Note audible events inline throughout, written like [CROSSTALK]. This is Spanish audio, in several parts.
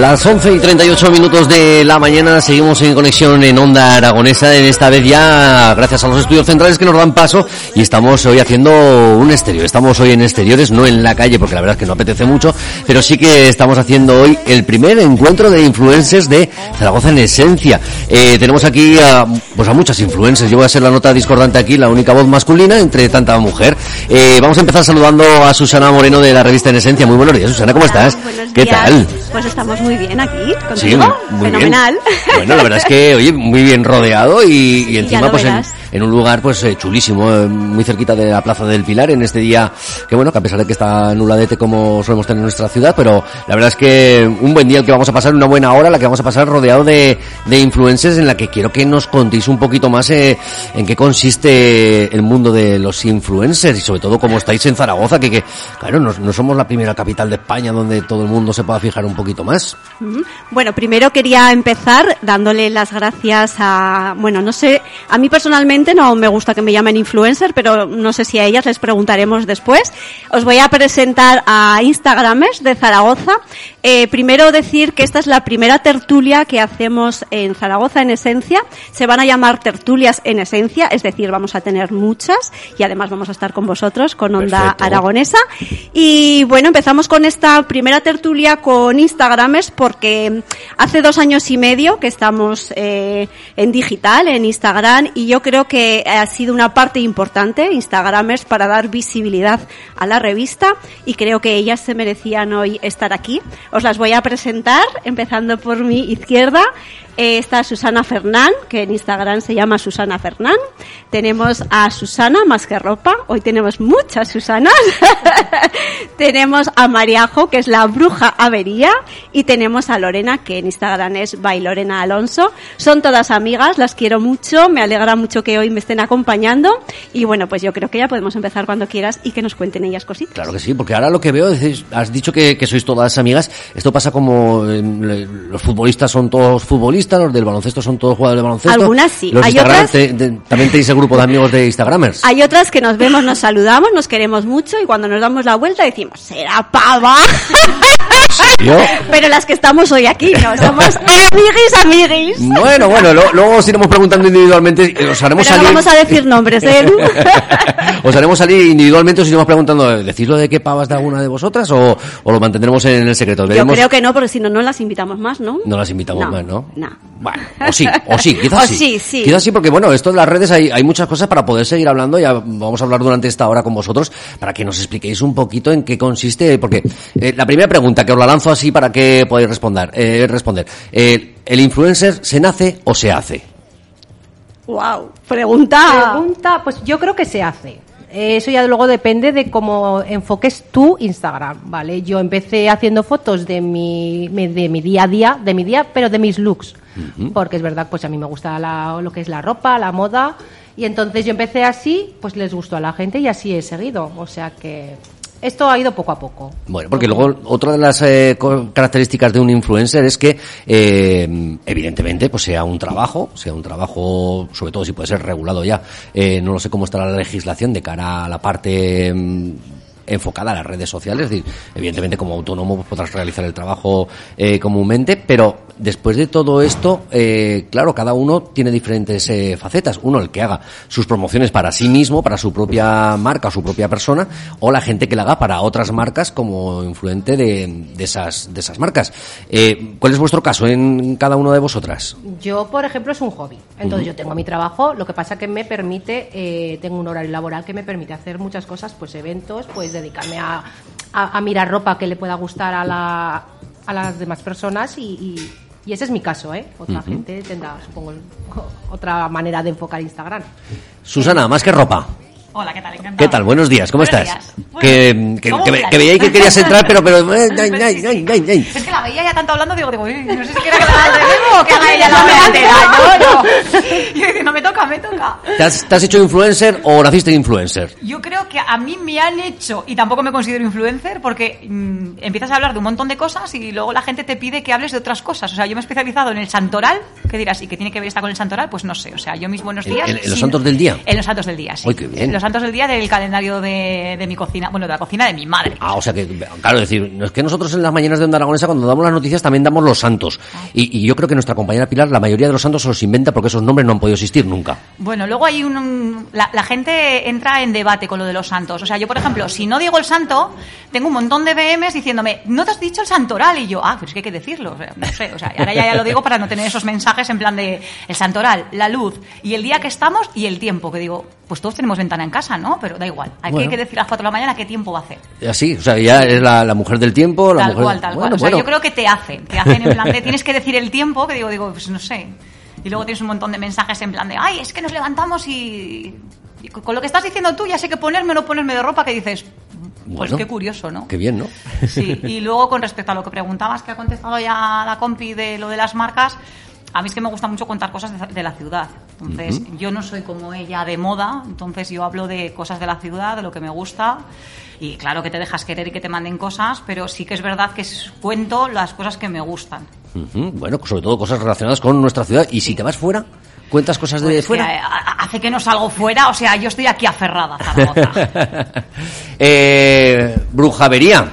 Las 11 y 38 minutos de la mañana seguimos en conexión en Onda Aragonesa, en esta vez ya gracias a los estudios centrales que nos dan paso y estamos hoy haciendo un exterior. Estamos hoy en exteriores, no en la calle porque la verdad es que no apetece mucho, pero sí que estamos haciendo hoy el primer encuentro de influencers de Zaragoza en esencia. Eh, tenemos aquí a, pues a muchas influencers, yo voy a ser la nota discordante aquí, la única voz masculina entre tanta mujer. Eh, vamos a empezar saludando a Susana Moreno de la revista En Esencia. Muy buenos días, Susana, ¿cómo estás? buenos ¿Qué días. tal? Pues estamos muy bien aquí, Sí, contigo. muy Fenomenal. bien. Bueno, la verdad es que, oye, muy bien rodeado y, y encima pues en. En un lugar pues eh, chulísimo, eh, muy cerquita de la Plaza del Pilar en este día que bueno, que a pesar de que está nuladete como solemos tener en nuestra ciudad, pero la verdad es que un buen día el que vamos a pasar, una buena hora la que vamos a pasar rodeado de, de influencers en la que quiero que nos contéis un poquito más eh, en qué consiste el mundo de los influencers y sobre todo cómo estáis en Zaragoza, que, que claro, no, no somos la primera capital de España donde todo el mundo se pueda fijar un poquito más. Bueno, primero quería empezar dándole las gracias a, bueno, no sé, a mí personalmente no me gusta que me llamen influencer, pero no sé si a ellas les preguntaremos después. Os voy a presentar a Instagramers de Zaragoza. Eh, primero decir que esta es la primera tertulia que hacemos en Zaragoza en esencia. Se van a llamar tertulias en esencia, es decir, vamos a tener muchas y además vamos a estar con vosotros, con Onda Perfecto. Aragonesa. Y bueno, empezamos con esta primera tertulia con Instagramers porque hace dos años y medio que estamos eh, en digital, en Instagram, y yo creo que ha sido una parte importante, Instagramers, para dar visibilidad a la revista y creo que ellas se merecían hoy estar aquí. Os las voy a presentar, empezando por mi izquierda. Eh, está Susana Fernán, que en Instagram se llama Susana Fernán. Tenemos a Susana más que ropa. Hoy tenemos muchas Susanas. [LAUGHS] tenemos a Mariajo, que es la bruja avería. Y tenemos a Lorena, que en Instagram es by Lorena Alonso. Son todas amigas, las quiero mucho. Me alegra mucho que hoy me estén acompañando. Y bueno, pues yo creo que ya podemos empezar cuando quieras y que nos cuenten ellas cositas. Claro que sí, porque ahora lo que veo, decís- has dicho que, sois todas amigas, esto pasa como le- los futbolistas son todos futbolistas, los del baloncesto son todos jugadores de baloncesto. Algunas sí, Los hay Instagram- otras- te- te- también tenéis el grupo de amigos de Instagramers. Hay otras que nos vemos, nos saludamos, nos queremos mucho y cuando nos damos la vuelta decimos, será pava. [LAUGHS] Yo, Pero las que estamos hoy aquí, no, somos [LAUGHS] amiguis, amiguis. bueno, bueno, lo- luego os iremos preguntando individualmente, eh, os haremos Pero no vamos a decir nombres, ¿eh? [LAUGHS] Os haremos salir individualmente, os iremos preguntando, ¿decís lo de qué pavas de alguna de vosotras o, o lo mantendremos en el secreto? Yo creo que no, porque si no, no las invitamos más, ¿no? No las invitamos No, más, ¿no? no. Bueno, o sí, o sí, [LAUGHS] quizás O sí. sí, sí. Quizás sí, porque bueno, esto de las redes hay, hay muchas cosas para poder seguir hablando. Ya vamos a hablar durante esta hora con vosotros para que nos expliquéis un poquito en qué consiste. Porque eh, la primera pregunta que os la lanzo así para que podáis responder. Eh, responder. Eh, ¿El influencer se nace o se hace? Wow, pregunta. Pregunta, pues yo creo que se hace. Eso ya luego depende de cómo enfoques tu Instagram, ¿vale? Yo empecé haciendo fotos de mi, de mi día a día, de mi día, pero de mis looks. Porque es verdad, pues a mí me gusta la- lo que es la ropa, la moda. Y entonces yo empecé así, pues les gustó a la gente y así he seguido. O sea que Esto ha ido poco a poco. Bueno, porque luego otra de las eh, características de un influencer es que, eh, evidentemente, pues sea un trabajo, sea un trabajo, sobre todo si puede ser regulado ya. Eh, no lo sé cómo estará la legislación de cara a la parte mm, enfocada a las redes sociales. Es decir, evidentemente como autónomo pues, podrás realizar el trabajo eh, comúnmente, pero después de todo esto, eh, claro, cada uno tiene diferentes eh, facetas. Uno, el que haga sus promociones para sí mismo, para su propia marca, su propia persona, o la gente que la haga para otras marcas como influente de, de esas, de esas marcas. Eh, ¿Cuál es vuestro caso en cada una de vosotras? Yo, por ejemplo, es un hobby. Entonces, yo tengo mi trabajo, lo que pasa que me permite, eh, tengo un horario laboral que me permite hacer muchas cosas, pues eventos, pues dedicarme a, a- a mirar ropa que le pueda gustar a, la, a las demás personas y, y- y ese es mi caso, ¿eh? Otra gente tendrá, supongo, [LAUGHS] otra manera de enfocar Instagram. Susana, más que ropa. Hola, ¿qué tal? Encantado. ¿Qué tal? Buenos días, ¿cómo Buenos estás? días. Que, que, ¿cómo que, que veíais que querías entrar, pero... pero ay, ay, ay. Es que la veía ya tanto hablando, digo, digo, uy, no sé si quiere que la haga nuevo o que haga ella la hora [LAUGHS] entera. No, no. Diciendo, [LAUGHS] me toca, me toca. ¿Te has, te has hecho influencer o naciste influencer? Yo creo que a mí me han hecho, y tampoco me considero influencer, porque mm, empiezas a hablar de un montón de cosas y luego la gente te pide que hables de otras cosas. O sea, yo me he especializado en el santoral, ¿qué dirás? ¿Y qué tiene que ver esta con el santoral? Pues no sé. O sea, yo mis buenos ¿En- días... en- en los santos del día? En los santos del día, sí. Qué bien. En los santos del día del calendario de, de mi cocina, bueno, de la cocina de mi madre. Ah, o sea que, claro, decir, no es que nosotros en las mañanas de Onda Aragonesa, cuando damos las noticias, también damos los santos. Y, y yo creo que nuestra compañera Pilar, la mayoría de los santos se los inventa porque esos nombres no han podido existir nunca. Bueno, luego hay un... un- la, la gente entra en debate con lo de los santos. O sea, yo, por ejemplo, si no digo el santo, tengo un montón de BMs diciéndome, no te has dicho el santoral. Y yo, ah, pues es que hay que decirlo. O sea, no sé, o sea, ahora ya, ya lo digo para no tener esos mensajes en plan de el santoral, la luz y el día que estamos y el tiempo. Que digo, pues todos tenemos ventana en casa, ¿no? Pero da igual. Aquí Bueno. hay que decir a las 4 de la mañana qué tiempo va a hacer. Así, o sea, ya es la, la mujer del tiempo, la Tal mujer... cual, tal Bueno, cual. O sea, bueno. yo creo que te hacen, te hacen en plan de tienes que decir el tiempo, que digo, digo, pues no sé. Y luego tienes un montón de mensajes en plan de, ay, es que nos levantamos y, y con lo que estás diciendo tú ya sé que ponerme o no ponerme de ropa, que dices, pues Bueno, qué curioso, ¿no? Qué bien, ¿no? Sí, y luego con respecto a lo que preguntabas, que ha contestado ya la compi de lo de las marcas, a mí es que me gusta mucho contar cosas de, de la ciudad. Entonces, yo no soy como ella de moda, entonces yo hablo de cosas de la ciudad, de lo que me gusta. Y claro que te dejas querer y que te manden cosas, pero sí que es verdad que cuento las cosas que me gustan. Bueno, sobre todo cosas relacionadas con nuestra ciudad. Y si te vas fuera, cuentas cosas de Pues que, fuera. eh, a- hace que no salgo fuera, o sea, yo estoy aquí aferrada Zaragoza. [LAUGHS] eh, brujavería.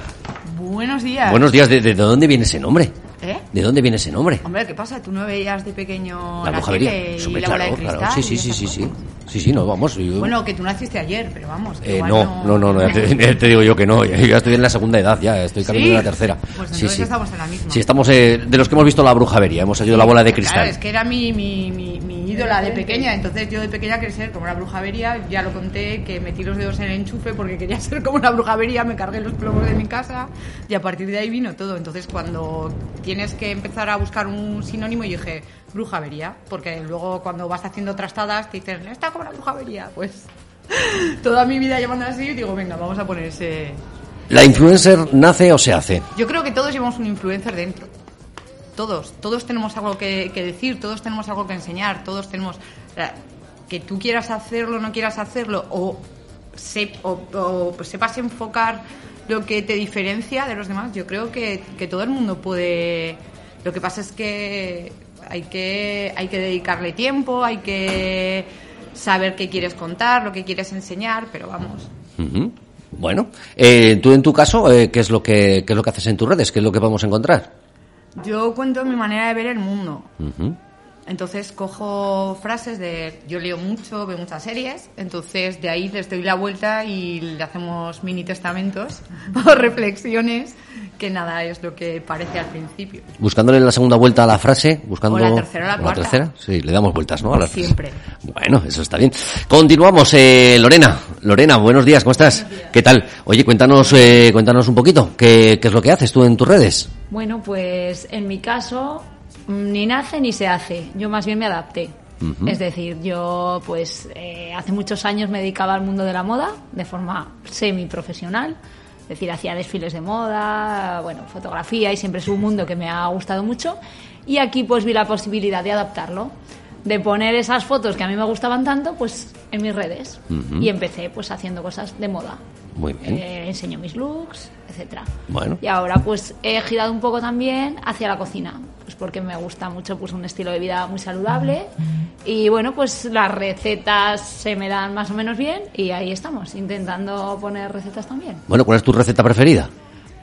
Buenos días. Buenos días. ¿De, de dónde viene ese nombre? ¿Eh? ¿De dónde viene ese nombre? Hombre, ¿qué pasa? ¿Tú no veías de pequeño La la tele y la bola claro, de claro. cristal Sí, sí, sí, esas sí, sí. Sí, sí, no, vamos. yo- Bueno, que tú naciste ayer, pero vamos. que Eh, no, no, no, no, ya te, [LAUGHS] te digo yo que no. Ya estoy en la segunda edad, ya estoy camino ¿Sí? de la tercera. Pues sí, entonces sí. estamos en la misma. Sí, estamos eh, de los que hemos visto la brujería, hemos salido la bola de cristal. Claro, es que era mi, mi, mi, mi ídola de pequeña, entonces yo de pequeña quería ser como una brujavería, ya lo conté, que metí los dedos en el enchufe porque quería [LAUGHS] ser como una brujavería, me cargué los plomos de mi casa y a partir de ahí vino todo. Entonces cuando tienes que empezar a buscar un sinónimo, yo dije brujavería, porque luego cuando vas haciendo trastadas te dicen, está como una brujavería, pues [LAUGHS] toda mi vida llamando así, digo, venga, vamos a poner ese... ¿La influencer nace o se hace? Yo creo que todos llevamos un influencer dentro. Todos, todos tenemos algo que, que decir, todos tenemos algo que enseñar, todos tenemos que tú quieras hacerlo, no quieras hacerlo o, se- o- o sepas enfocar lo que te diferencia de los demás. Yo creo que, que todo el mundo puede. Lo que pasa es que hay que hay que dedicarle tiempo, hay que saber qué quieres contar, lo que quieres enseñar, pero vamos. Bueno, eh, tú en tu caso, eh, ¿qué, es lo que, ¿qué es lo que haces en tus redes? ¿Qué es lo que vamos a encontrar? Yo cuento mi manera de ver el mundo. Entonces cojo frases de. Yo leo mucho, veo muchas series, entonces de ahí les doy la vuelta y le hacemos mini testamentos [LAUGHS] o reflexiones, que nada es lo que parece al principio. Buscándole la segunda vuelta a la frase, buscando... O la tercera o la cuarta. tercera, sí, le damos vueltas, ¿no? A las frases. Siempre. Bueno, eso está bien. Continuamos, eh, Lorena. Lorena, buenos días, ¿cómo estás? ¿Qué tal? Oye, cuéntanos, eh, cuéntanos un poquito, ¿qué, ¿qué es lo que haces tú en tus redes? Bueno, pues en mi caso mm, ni nace ni se hace. Yo más bien me adapté. Es decir, yo pues eh, hace muchos años me dedicaba al mundo de la moda de forma semi-profesional. Es decir, hacía desfiles de moda, bueno, fotografía y siempre es un mundo que me ha gustado mucho. Y aquí pues vi la posibilidad de adaptarlo. de poner esas fotos que a mí me gustaban tanto, pues en mis redes. Y empecé pues haciendo cosas de moda. Muy bien. Eh, enseño mis looks, etcétera. Bueno. Y ahora pues he girado un poco también hacia la cocina, pues porque me gusta mucho pues un estilo de vida muy saludable y bueno, pues las recetas se me dan más o menos bien y ahí estamos intentando poner recetas también. Bueno, ¿cuál es tu receta preferida?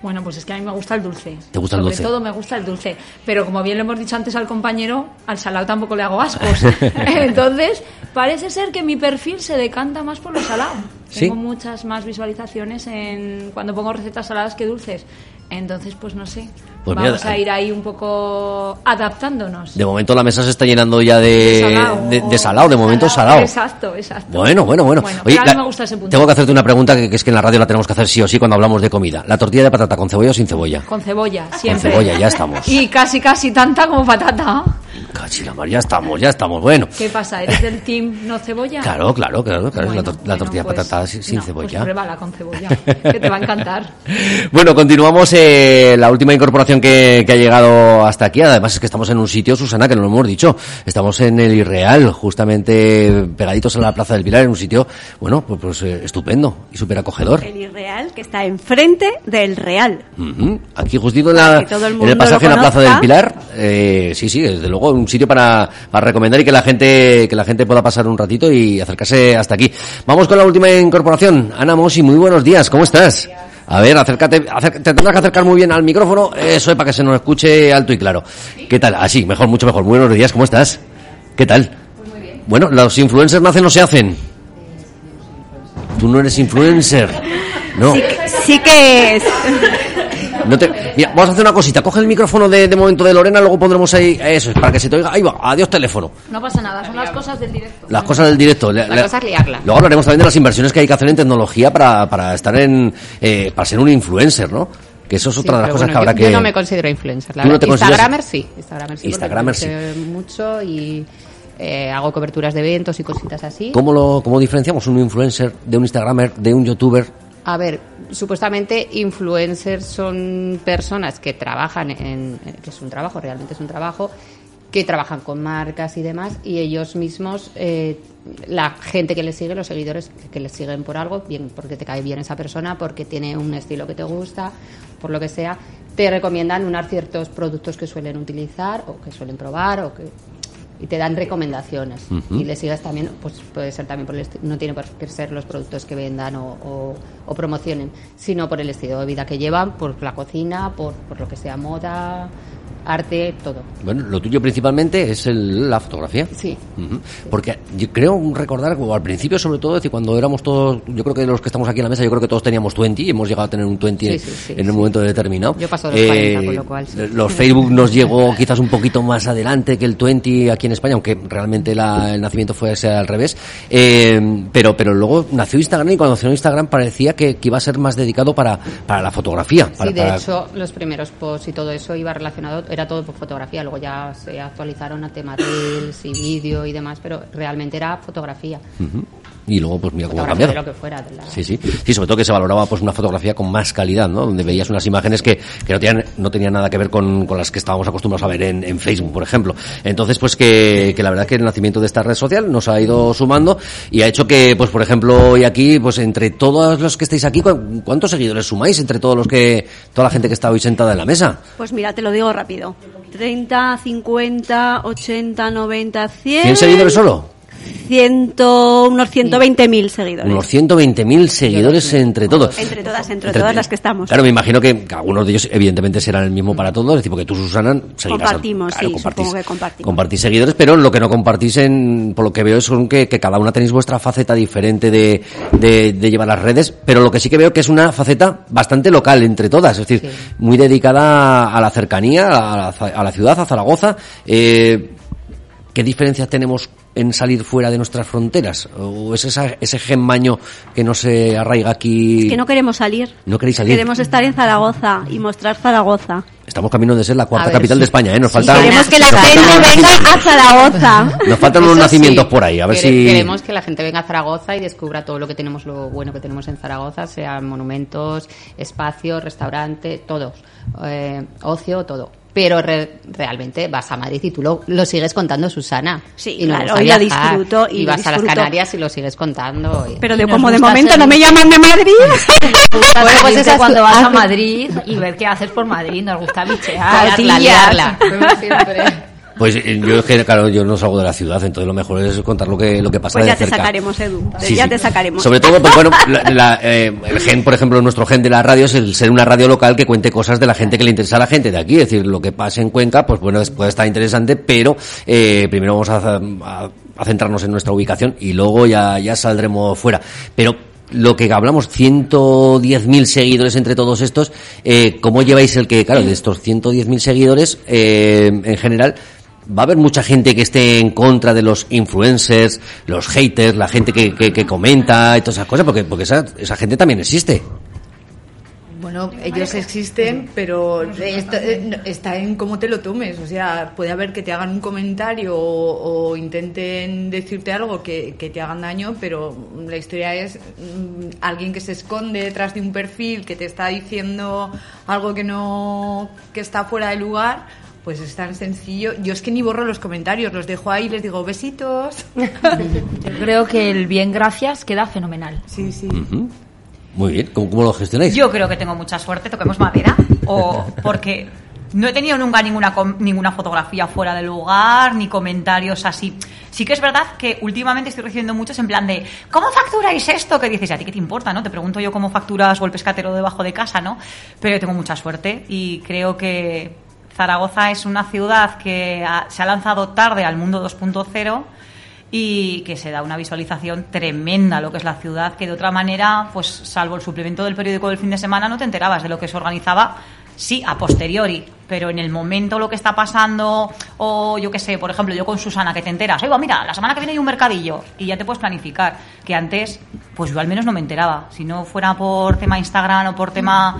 Bueno, pues es que a mí me gusta el dulce. ¿Te gusta el Sobre dulce? todo me gusta el dulce. Pero como bien le hemos dicho antes al compañero, al salado tampoco le hago ascos. [LAUGHS] Entonces, parece ser que mi perfil se decanta más por lo salado. ¿Sí? Tengo muchas más visualizaciones en cuando pongo recetas saladas que dulces. Entonces, pues no sé. Pues mira, Vamos a ir ahí un poco adaptándonos. De momento la mesa se está llenando ya de, salado. de, de salado, de momento salado. Exacto, exacto. Bueno, bueno, bueno. Bueno, Oye, pero a mí la- me gusta ese punto. tengo que hacerte una pregunta que, que es que en la radio la tenemos que hacer sí o sí cuando hablamos de comida. ¿La tortilla de patata con cebolla o sin cebolla? Con cebolla, siempre. cebolla, ya estamos. Y casi, casi tanta como patata. Cachi la mar, ya estamos, ya estamos. Bueno. ¿Qué pasa? ¿Eres del team no cebolla? Claro, claro, claro, claro. Bueno, la, tor- la bueno, tortilla de pues, patata sin, no, cebolla. Pues con cebolla, que te va a encantar. [LAUGHS] Bueno, continuamos eh, la última incorporación que, que ha llegado hasta aquí. Además es que estamos en un sitio, Susana, que no lo hemos dicho. Estamos en el Irreal, justamente pegaditos a la Plaza del Pilar, en un sitio, bueno, pues, pues, eh, estupendo y súper acogedor. El Irreal, que está enfrente del Real. Ujú. Aquí justito en, la, el en el pasaje en la Plaza del Pilar. Eh, sí, sí, desde luego un sitio para, para recomendar y que la gente que la gente pueda pasar un ratito y acercarse hasta aquí. Vamos con la última incorporación. Ana Mosi, muy buenos días, ¿cómo estás? A ver, acércate, acer- te tendrás que acercar muy bien al micrófono, eso es para que se nos escuche alto y claro. ¿Qué tal? Así, mejor, mucho mejor. Muy buenos días, ¿cómo estás? ¿Qué tal? Bueno, los influencers nacen o se hacen. Tú no eres influencer. No. Sí que es. No te- Mira, vamos a hacer una cosita. Coge el micrófono de, de momento de Lorena, luego pondremos ahí eso, es para que se te oiga. Ahí va, adiós teléfono. No pasa nada, son las cosas del directo. Las cosas del directo. La, La cosa es liarla. Luego hablaremos también de las inversiones que hay que hacer en tecnología para, para estar en, eh, para ser un influencer, ¿no? Que eso es Sí, otra de las cosas bueno, que habrá yo, que. yo no me considero influencer, la ¿Tú no te consideras- Instagramer sí, Instagramer sí. Instagramer sí. mucho y eh, hago coberturas de eventos y cositas así. ¿Cómo, lo, ¿Cómo diferenciamos un influencer de un Instagramer, de un youtuber? A ver, supuestamente influencers son personas que trabajan en, eh, que es un trabajo, realmente es un trabajo, que trabajan con marcas y demás, y ellos mismos, eh, la gente que les sigue, los seguidores que les siguen por algo, bien porque te cae bien esa persona, porque tiene un estilo que te gusta, por lo que sea, te recomiendan unos ciertos productos que suelen utilizar o que suelen probar o que y te dan recomendaciones. Y le sigas también pues puede ser también por el no tiene por qué ser los productos que vendan o, o- o promocionen sino por el estilo de vida que llevan por la cocina por, por lo que sea moda arte todo Bueno, lo tuyo principalmente es el- la fotografía. sí. Porque yo creo recordar, al principio sobre todo, es decir, cuando éramos todos, yo creo que los que estamos aquí en la mesa, yo creo que todos teníamos 20 y hemos llegado a tener un 20 Sí, sí, sí, en un momento determinado. Yo paso de los 40, con lo cual, sí. Los Facebook nos llegó quizás un poquito más adelante que el 20 aquí en España, aunque realmente la- el nacimiento fue ese al revés. Eh, pero, pero luego nació Instagram y cuando nació Instagram parecía que, que iba a ser más dedicado para, para la fotografía. Para, Sí, de para- hecho, los primeros posts y todo eso iba relacionado, era todo por fotografía, luego ya se actualizaron a temas reels y vídeo y demás, pero realmente era fotografía. Y luego, pues mira cómo ha cambiado. de lo que fuera. de la- Sí, sí. Sí, sobre todo que se valoraba pues una fotografía con más calidad, ¿no? Donde veías unas imágenes que, que no tenían, no tenían nada que ver con, con las que estábamos acostumbrados a ver en, en Facebook, por ejemplo. Entonces, pues que, que la verdad que el nacimiento de esta red social nos ha ido sumando y ha hecho que, pues por ejemplo, hoy aquí, pues entre todos los que estáis aquí, ¿cu- ¿cuántos seguidores sumáis entre todos los que, toda la gente que está hoy sentada en la mesa? Pues mira, te lo digo rápido. 30, 50, 80, 90, 100. ¿100 seguidores solo? Ciento, unos 120.000 seguidores. Unos 120.000 seguidores entre todos. Entre todas, entre todas las que estamos. Claro, me imagino que algunos de ellos evidentemente serán el mismo para todos, es decir, porque tú, Susana, seguirás a- Compartimos, sí, compartís, supongo que compartimos. compartís seguidores, pero lo que no compartís, en, por lo que veo, es que, que cada una tenéis vuestra faceta diferente de, de, de llevar las redes, pero lo que sí que veo que es una faceta bastante local entre todas, es decir, Sí. muy dedicada a la cercanía, a la, a la ciudad, a Zaragoza. Eh, ¿Qué diferencias tenemos en salir fuera de nuestras fronteras? ¿O es esa, ese gemaño que no se arraiga aquí? Es que no queremos salir. No queréis salir. Queremos estar en Zaragoza y mostrar Zaragoza. Estamos camino de ser la cuarta ver, capital sí. de España, ¿eh? Nos Sí, faltan, Queremos que la gente venga nacimientos- a Zaragoza. Nos faltan unos nacimientos sí. por ahí, a ver Quere- si... Queremos que la gente venga a Zaragoza y descubra todo lo que tenemos, lo bueno que tenemos en Zaragoza, sean monumentos, espacios, restaurantes, todos. Eh, ocio, todo. Pero re- realmente vas a Madrid y tú lo, lo sigues contando, Susana. Sí, y nos claro, gusta y lo disfruto, y y vas a las disfruto. Canarias y lo sigues contando. y- Pero de Nos como de momento ser- no me llaman de Madrid. [LAUGHS] Bueno, pues es cuando vas a Madrid y ver qué haces por Madrid. Nos gusta bichear. Como siempre. Pues eh, yo es que, claro, yo no salgo de la ciudad, entonces lo mejor es contar lo que, lo que pasa Pues de ya te sacaremos, Edu. Sí, ya sí. te sacaremos. Sobre todo, pues bueno, la- la, eh, el gen, por ejemplo, nuestro gen de la radio es el ser una radio local que cuente cosas de la gente que le interesa a la gente de aquí. Es decir, lo que pase en Cuenca, pues bueno, puede estar interesante, pero eh, primero vamos a, a- a centrarnos en nuestra ubicación y luego ya, ya saldremos fuera. Pero lo que hablamos, 110.000 seguidores entre todos estos, eh, ¿cómo lleváis el que, claro, de estos 110.000 seguidores, eh, en general, va a haber mucha gente que esté en contra de los influencers, los haters, la gente que, que, que comenta y todas esas cosas, porque, porque esa, esa gente también existe. Bueno, ellos existen, pero eh, está en cómo te lo tomes. O sea, puede haber que te hagan un comentario o, o intenten decirte algo que, que te hagan daño, pero la historia es mm, alguien que se esconde detrás de un perfil que te está diciendo algo que no que está fuera de lugar. Pues es tan sencillo. Yo es que ni borro los comentarios, los dejo ahí y les digo besitos. [LAUGHS] Yo creo que el bien gracias queda fenomenal. Sí, sí. Muy bien, ¿cómo, cómo lo gestionáis? Yo creo que tengo mucha suerte, toquemos madera, o [LAUGHS] porque no he tenido nunca ninguna ninguna fotografía fuera de lugar, ni comentarios así. Sí que es verdad que últimamente estoy recibiendo muchos en plan de ¿cómo facturáis esto? Que dices, ¿a ti qué te importa? ¿no? Te pregunto yo cómo facturas o el pescatero debajo de casa, ¿no? Pero yo tengo mucha suerte y creo que Zaragoza es una ciudad que ha- se ha lanzado tarde al mundo 2.0 y que se da una visualización tremenda lo que es la ciudad, que de otra manera, pues salvo el suplemento del periódico del fin de semana, no te enterabas de lo que se organizaba, sí, a posteriori, pero en el momento lo que está pasando, o yo qué sé, por ejemplo, yo con Susana, que te enteras, oiga, mira, la semana que viene hay un mercadillo, y ya te puedes planificar, que antes, pues yo al menos no me enteraba, si no fuera por tema Instagram o por tema...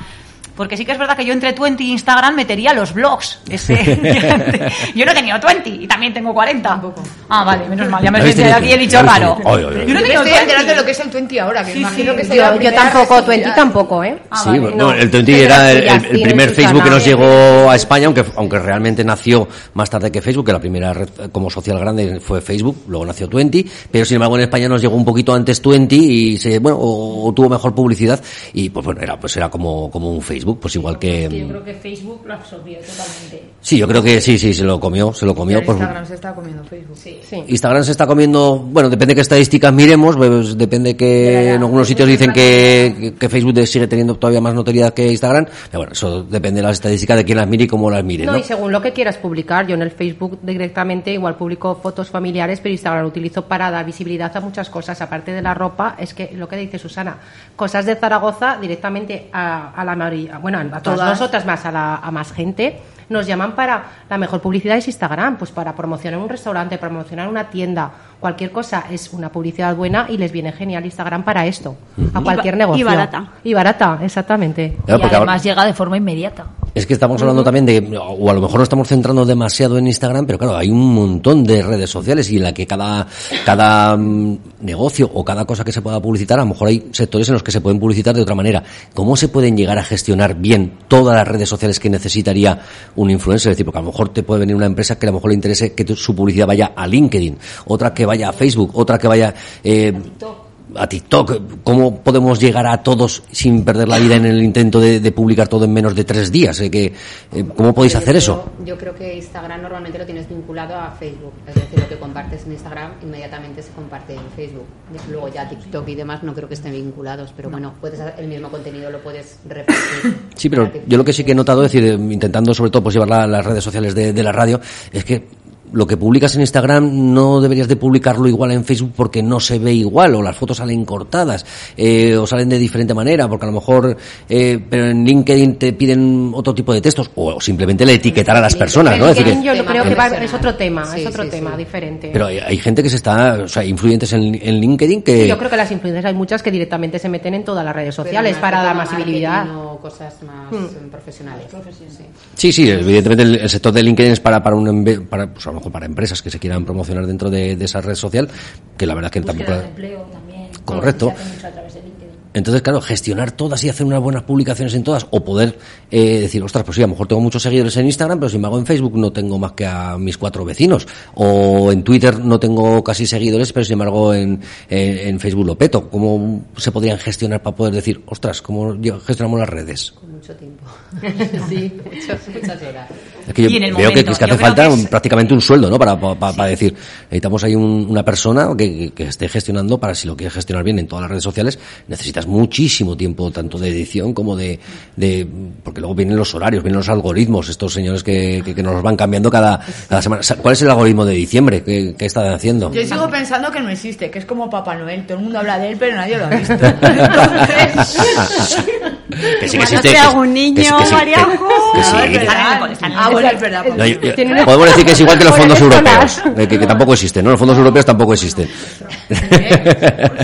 Porque sí que es verdad que yo entre 20 y Instagram metería los blogs. Ese, [LAUGHS] yo no he tenido 20 y también tengo 40. Ah, vale, menos mal, ya me he ¿Habéis metido tenido aquí he dicho 20? raro. Ay, ay, ay. Yo no tenido estoy 20. enterando de lo que es el 20 ahora, que Sí, imagino sí. que Yo, yo tampoco, red Twenty social. tampoco, ¿eh? Ah, Sí, vale. bueno, No. el 20 Pero era el, el- el primer Facebook que nos llegó a España, aunque, aunque realmente nació más tarde que Facebook, que la primera red eh, como social grande fue Facebook, luego nació Twenty, pero sin embargo en España nos llegó un poquito antes Twenty y se, bueno, o, o tuvo mejor publicidad y pues bueno, era, pues era como, como un Facebook, pues igual que... Yo creo que Facebook lo absorbió totalmente. Sí, yo creo que sí, sí, se lo comió, se lo comió. Pero pues- Instagram se está comiendo Facebook. Sí. Instagram se está comiendo, bueno, depende qué estadísticas miremos, pues depende que en algunos sitios dicen que, que Facebook de- sigue teniendo todavía más notoriedad que Instagram, pero bueno, eso depende de las estadísticas de quién las mire y cómo las mire, No, ¿no? y según lo que quieras publicar, yo en el Facebook directamente igual publico fotos familiares, pero Instagram lo utilizo para dar visibilidad a muchas cosas, aparte de la ropa, es que lo que dice Susana, cosas de Zaragoza directamente a, a la mayoría, bueno, a todas Todas. nosotras más, a, la, a más gente, nos llaman para la mejor publicidad es Instagram, pues para promocionar un restaurante, promocionar una tienda, cualquier cosa es una publicidad buena y les viene genial Instagram para esto, a cualquier negocio. y barata. Y barata, exactamente. Claro, y además ahora- llega de forma inmediata. Es que estamos hablando también de, o a lo mejor nos estamos centrando demasiado en Instagram, pero claro, hay un montón de redes sociales y en la que cada, cada mm, negocio o cada cosa que se pueda publicitar, a lo mejor hay sectores en los que se pueden publicitar de otra manera. ¿Cómo se pueden llegar a gestionar bien todas las redes sociales que necesitaría un influencer? Es decir, porque a lo mejor te puede venir una empresa que a lo mejor le interese que tu- su publicidad vaya a LinkedIn, otra que vaya a Facebook, otra que vaya, eh, a TikTok, ¿cómo podemos llegar a todos sin perder la vida en el intento de, de publicar todo en menos de tres días? Eh, que, eh, ¿Cómo podéis hacer eso? Yo, creo que Instagram normalmente lo tienes vinculado a Facebook. Es decir, lo que compartes en Instagram inmediatamente se comparte en Facebook. Luego ya TikTok y demás no creo que estén vinculados, pero bueno, puedes el mismo contenido lo puedes repartir. Sí, pero yo lo que sí que he notado, es decir, eh, intentando sobre todo pues llevar la- las redes sociales de, de la radio, es que lo que publicas en Instagram no deberías de publicarlo igual en Facebook porque no se ve igual o las fotos salen cortadas eh, o salen de diferente manera porque a lo mejor eh, pero en LinkedIn te piden otro tipo de textos o simplemente le etiquetar a las personas, ¿no? Es decir, LinkedIn que- yo Tema creo que va- es profesional. otro tema, Sí, es otro sí, tema sí. diferente. pero hay, hay gente que se está, o sea, influyentes en, en LinkedIn que Sí, yo creo que las influencers hay muchas que directamente se meten en todas las redes sociales más para dar masividad. marketing o cosas más eh, profesionales. Sí. Sí, evidentemente el, el sector de LinkedIn es para, para, un, para pues a lo mejor para empresas que se quieran promocionar dentro de, de esa red social, que la verdad es que tampoco... Búsqueda de empleo también. Correcto. Entonces, claro, gestionar todas y hacer unas buenas publicaciones en todas, o poder eh, decir, ostras, pues sí, a lo mejor tengo muchos seguidores en Instagram, pero sin embargo en Facebook no tengo más que a mis cuatro vecinos, o en Twitter no tengo casi seguidores, pero sin embargo en, en, en Facebook lo peto. ¿Cómo se podrían gestionar para poder decir, ostras, cómo gestionamos las redes? Mucho tiempo. [LAUGHS] sí, muchas, muchas horas. Es que yo Y en el veo que, es que hace falta que un- es- prácticamente un sueldo, ¿no? Para, para, para decir, necesitamos ahí un- una persona que, que- que esté gestionando, para si lo quieres gestionar bien en todas las redes sociales, necesitas muchísimo tiempo, tanto de edición como de, de porque luego vienen los horarios, vienen los algoritmos, estos señores que, que, que nos los van cambiando cada, cada semana. ¿Cuál es el algoritmo de diciembre? ¿Qué, qué está haciendo? Yo sigo pensando que no existe, que es como Papá Noel. Todo el mundo habla de él, pero nadie lo ha visto. [LAUGHS] Entonces, que sí que existe. que- algún niño, que sí- Tienen- podemos decir que es igual que los fondos europeos, eh, que, que tampoco existen, ¿no? Los fondos europeos tampoco existen. Sí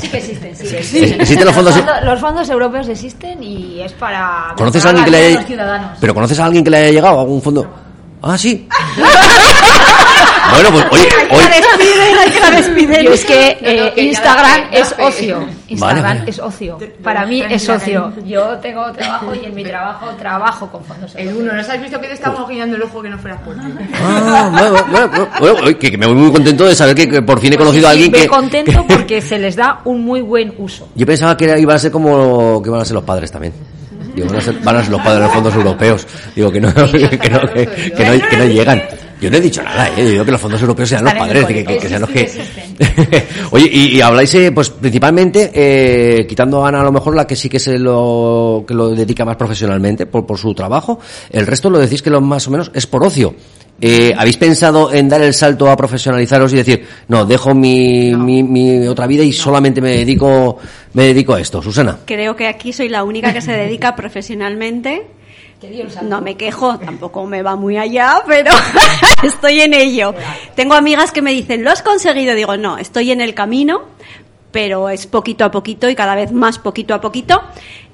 que existen, sí. Existen los fondos- Los fondos europeos existen y es para... ¿Conoces a alguien que le haya los ciudadanos. Pero conoces a alguien que le haya llegado a algún fondo? Ah, sí. [LAUGHS] bueno, pues oye, hoy La despiden, hay que la despiden. Yo es que No, no, eh, que Instagram es ocio. Instagram vale. es ocio. Para mí es ocio. Yo tengo trabajo y en mi trabajo trabajo con fondos El uno, ¿nos has visto que te estamos guiñando el ojo que no fuera por ti? Ah, bueno, bueno, bueno, que, me voy muy contento de saber que, que por fin he conocido a alguien Estoy que, contento porque se les da un muy buen uso. Yo pensaba que iban a ser como que iban a ser los padres también. Digo, van a ser, van a ser los padres de los fondos europeos. Digo que no, [LAUGHS] que, no, que, que no, que no llegan. Yo no he dicho nada, ¿eh? Yo digo que los fondos europeos sean los padres, que, que- que sean los que... [LAUGHS] Oye, y, y habláis, eh, pues principalmente, eh, quitando a Ana a lo mejor la que sí que se lo, que lo dedica más profesionalmente por, por su trabajo, el resto lo decís que lo más o menos es por ocio. Eh, ¿Habéis pensado en dar el salto a profesionalizaros y decir, no, dejo mi, mi, mi otra vida y solamente me dedico, me dedico a esto? Susana. Creo que aquí soy la única que se dedica [LAUGHS] profesionalmente. No me quejo, tampoco me va muy allá, pero [LAUGHS] estoy en ello. Tengo amigas que me dicen, ¿lo has conseguido? Digo, no, estoy en el camino, pero es poquito a poquito y cada vez más poquito a poquito.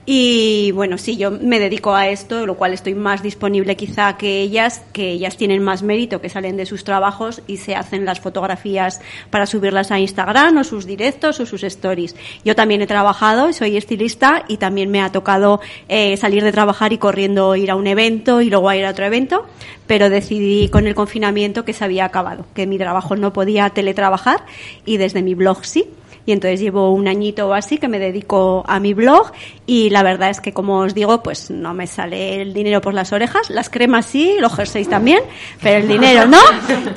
Y bueno, sí, yo me dedico a esto, lo cual estoy más disponible quizá que ellas, que ellas tienen más mérito, que salen de sus trabajos y se hacen las fotografías para subirlas a Instagram o sus directos o sus stories. Yo también he trabajado, soy estilista y también me ha tocado eh, salir de trabajar y corriendo ir a un evento y luego a ir a otro evento, pero decidí con el confinamiento que se había acabado, que mi trabajo no podía teletrabajar y desde mi blog sí y entonces llevo un añito o así que me dedico a mi blog y la verdad es que como os digo pues no me sale el dinero por las orejas. Las cremas sí los jerseys también pero el dinero no.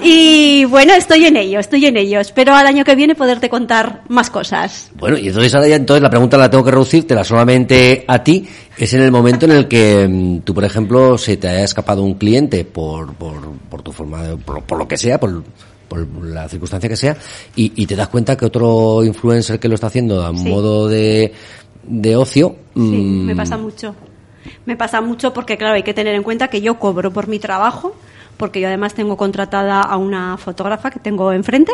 Y bueno estoy en ello estoy en ello. Espero al año que viene poderte contar más cosas. Bueno, y entonces ahora ya entonces la pregunta la tengo que reducirte solamente a ti. Es en el momento en el que mm, tú, por ejemplo, se te haya escapado un cliente por, por, por tu forma, de, por, por lo que sea, por, por la circunstancia que sea, y, y te das cuenta que otro influencer que lo está haciendo a Sí. modo de, de ocio. Sí, mm, me pasa mucho. Me pasa mucho porque, claro, hay que tener en cuenta que yo cobro por mi trabajo, porque yo además tengo contratada a una fotógrafa que tengo enfrente,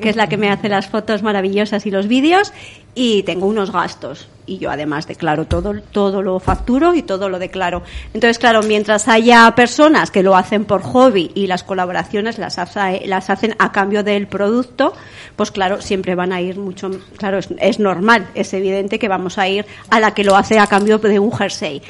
que es la que me hace las fotos maravillosas y los vídeos, y tengo unos gastos. Y yo además declaro todo, todo lo facturo y todo lo declaro. Entonces, claro, mientras haya personas que lo hacen por hobby y las colaboraciones las, hace- las hacen a cambio del producto, pues claro, siempre van a ir mucho, claro, es, es normal, es evidente que vamos a ir a la que lo hace a cambio de un jersey.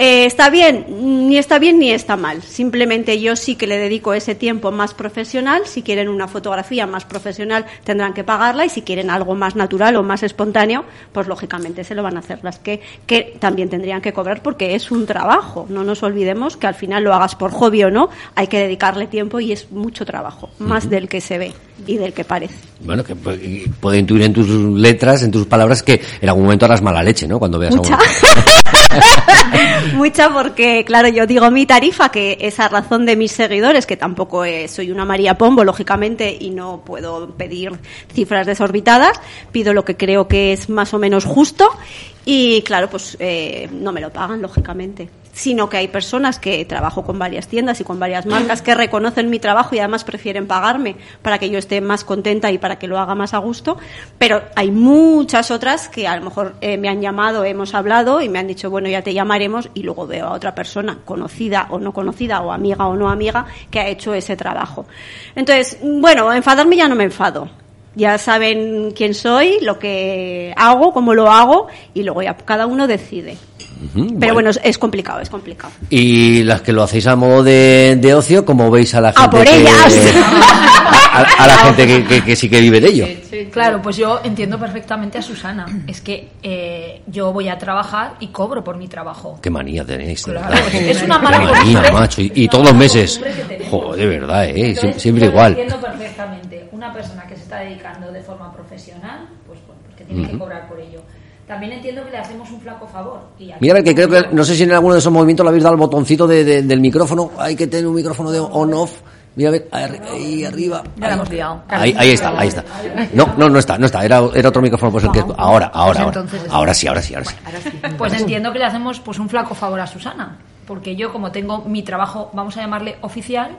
Eh, ¿Está bien? Ni está bien ni está mal. Simplemente yo sí que le dedico ese tiempo más profesional. Si quieren una fotografía más profesional tendrán que pagarla y si quieren algo más natural o más espontáneo, pues lógicamente se lo van a hacer las que, que también tendrían que cobrar porque es un trabajo. No nos olvidemos que al final lo hagas por hobby o no, hay que dedicarle tiempo y es mucho trabajo, más del que se ve y del que parece. Bueno, que pu- y puede intuir en tus letras, en tus palabras, que en algún momento harás mala leche, ¿no? Cuando veas Mucha. a uno. [LAUGHS] Mucha porque, claro, yo digo mi tarifa, que es a razón de mis seguidores, que tampoco eh, soy una María Pombo, lógicamente, y no puedo pedir cifras desorbitadas, pido lo que creo que es más o menos justo y, claro, pues eh, no me lo pagan, lógicamente. Sino que hay personas que trabajo con varias tiendas y con varias marcas que reconocen mi trabajo y además prefieren pagarme para que yo esté más contenta y para que lo haga más a gusto. Pero hay muchas otras que a lo mejor eh, me han llamado, hemos hablado y me han dicho, bueno, ya te llamaremos y luego veo a otra persona, conocida o no conocida, o amiga o no amiga, que ha hecho ese trabajo. Entonces, bueno, enfadarme ya no me enfado. Ya saben quién soy, lo que hago, cómo lo hago y luego ya cada uno decide. Pero bueno, es, es complicado, es complicado. Y las que lo hacéis a modo de, de ocio, como veis a la gente ¡A por que, ellas! [LAUGHS] a, a- a la gente que, que- que sí que vive de ello. Claro, pues yo entiendo perfectamente a Susana. Es que eh, yo voy a trabajar y cobro por mi trabajo. Qué manía tenéis. de Claro, es una mala Qué manía, macho. Y, todos los meses. que. Joder, de verdad, ¿eh? Entonces, Siempre yo igual. Entiendo perfectamente. Una persona que se está dedicando de forma profesional, pues bueno, pues que tiene que cobrar por ello. También entiendo que le hacemos un flaco favor. Y Mira, que creo que, no sé si en alguno de esos movimientos le habéis dado el botoncito de- de- del micrófono. Hay que tener un micrófono de on-off. Mira, a ver, ahí arriba. Ya la hemos liado. Ahí, ahí está, ahí está. No, no, no está, no está. Era, era otro micrófono, pues el que. Ahora, ahora, ahora. Ahora sí, ahora sí, ahora sí. Pues entiendo que le hacemos pues un flaco favor a Susana, porque yo como tengo mi trabajo, vamos a llamarle oficial,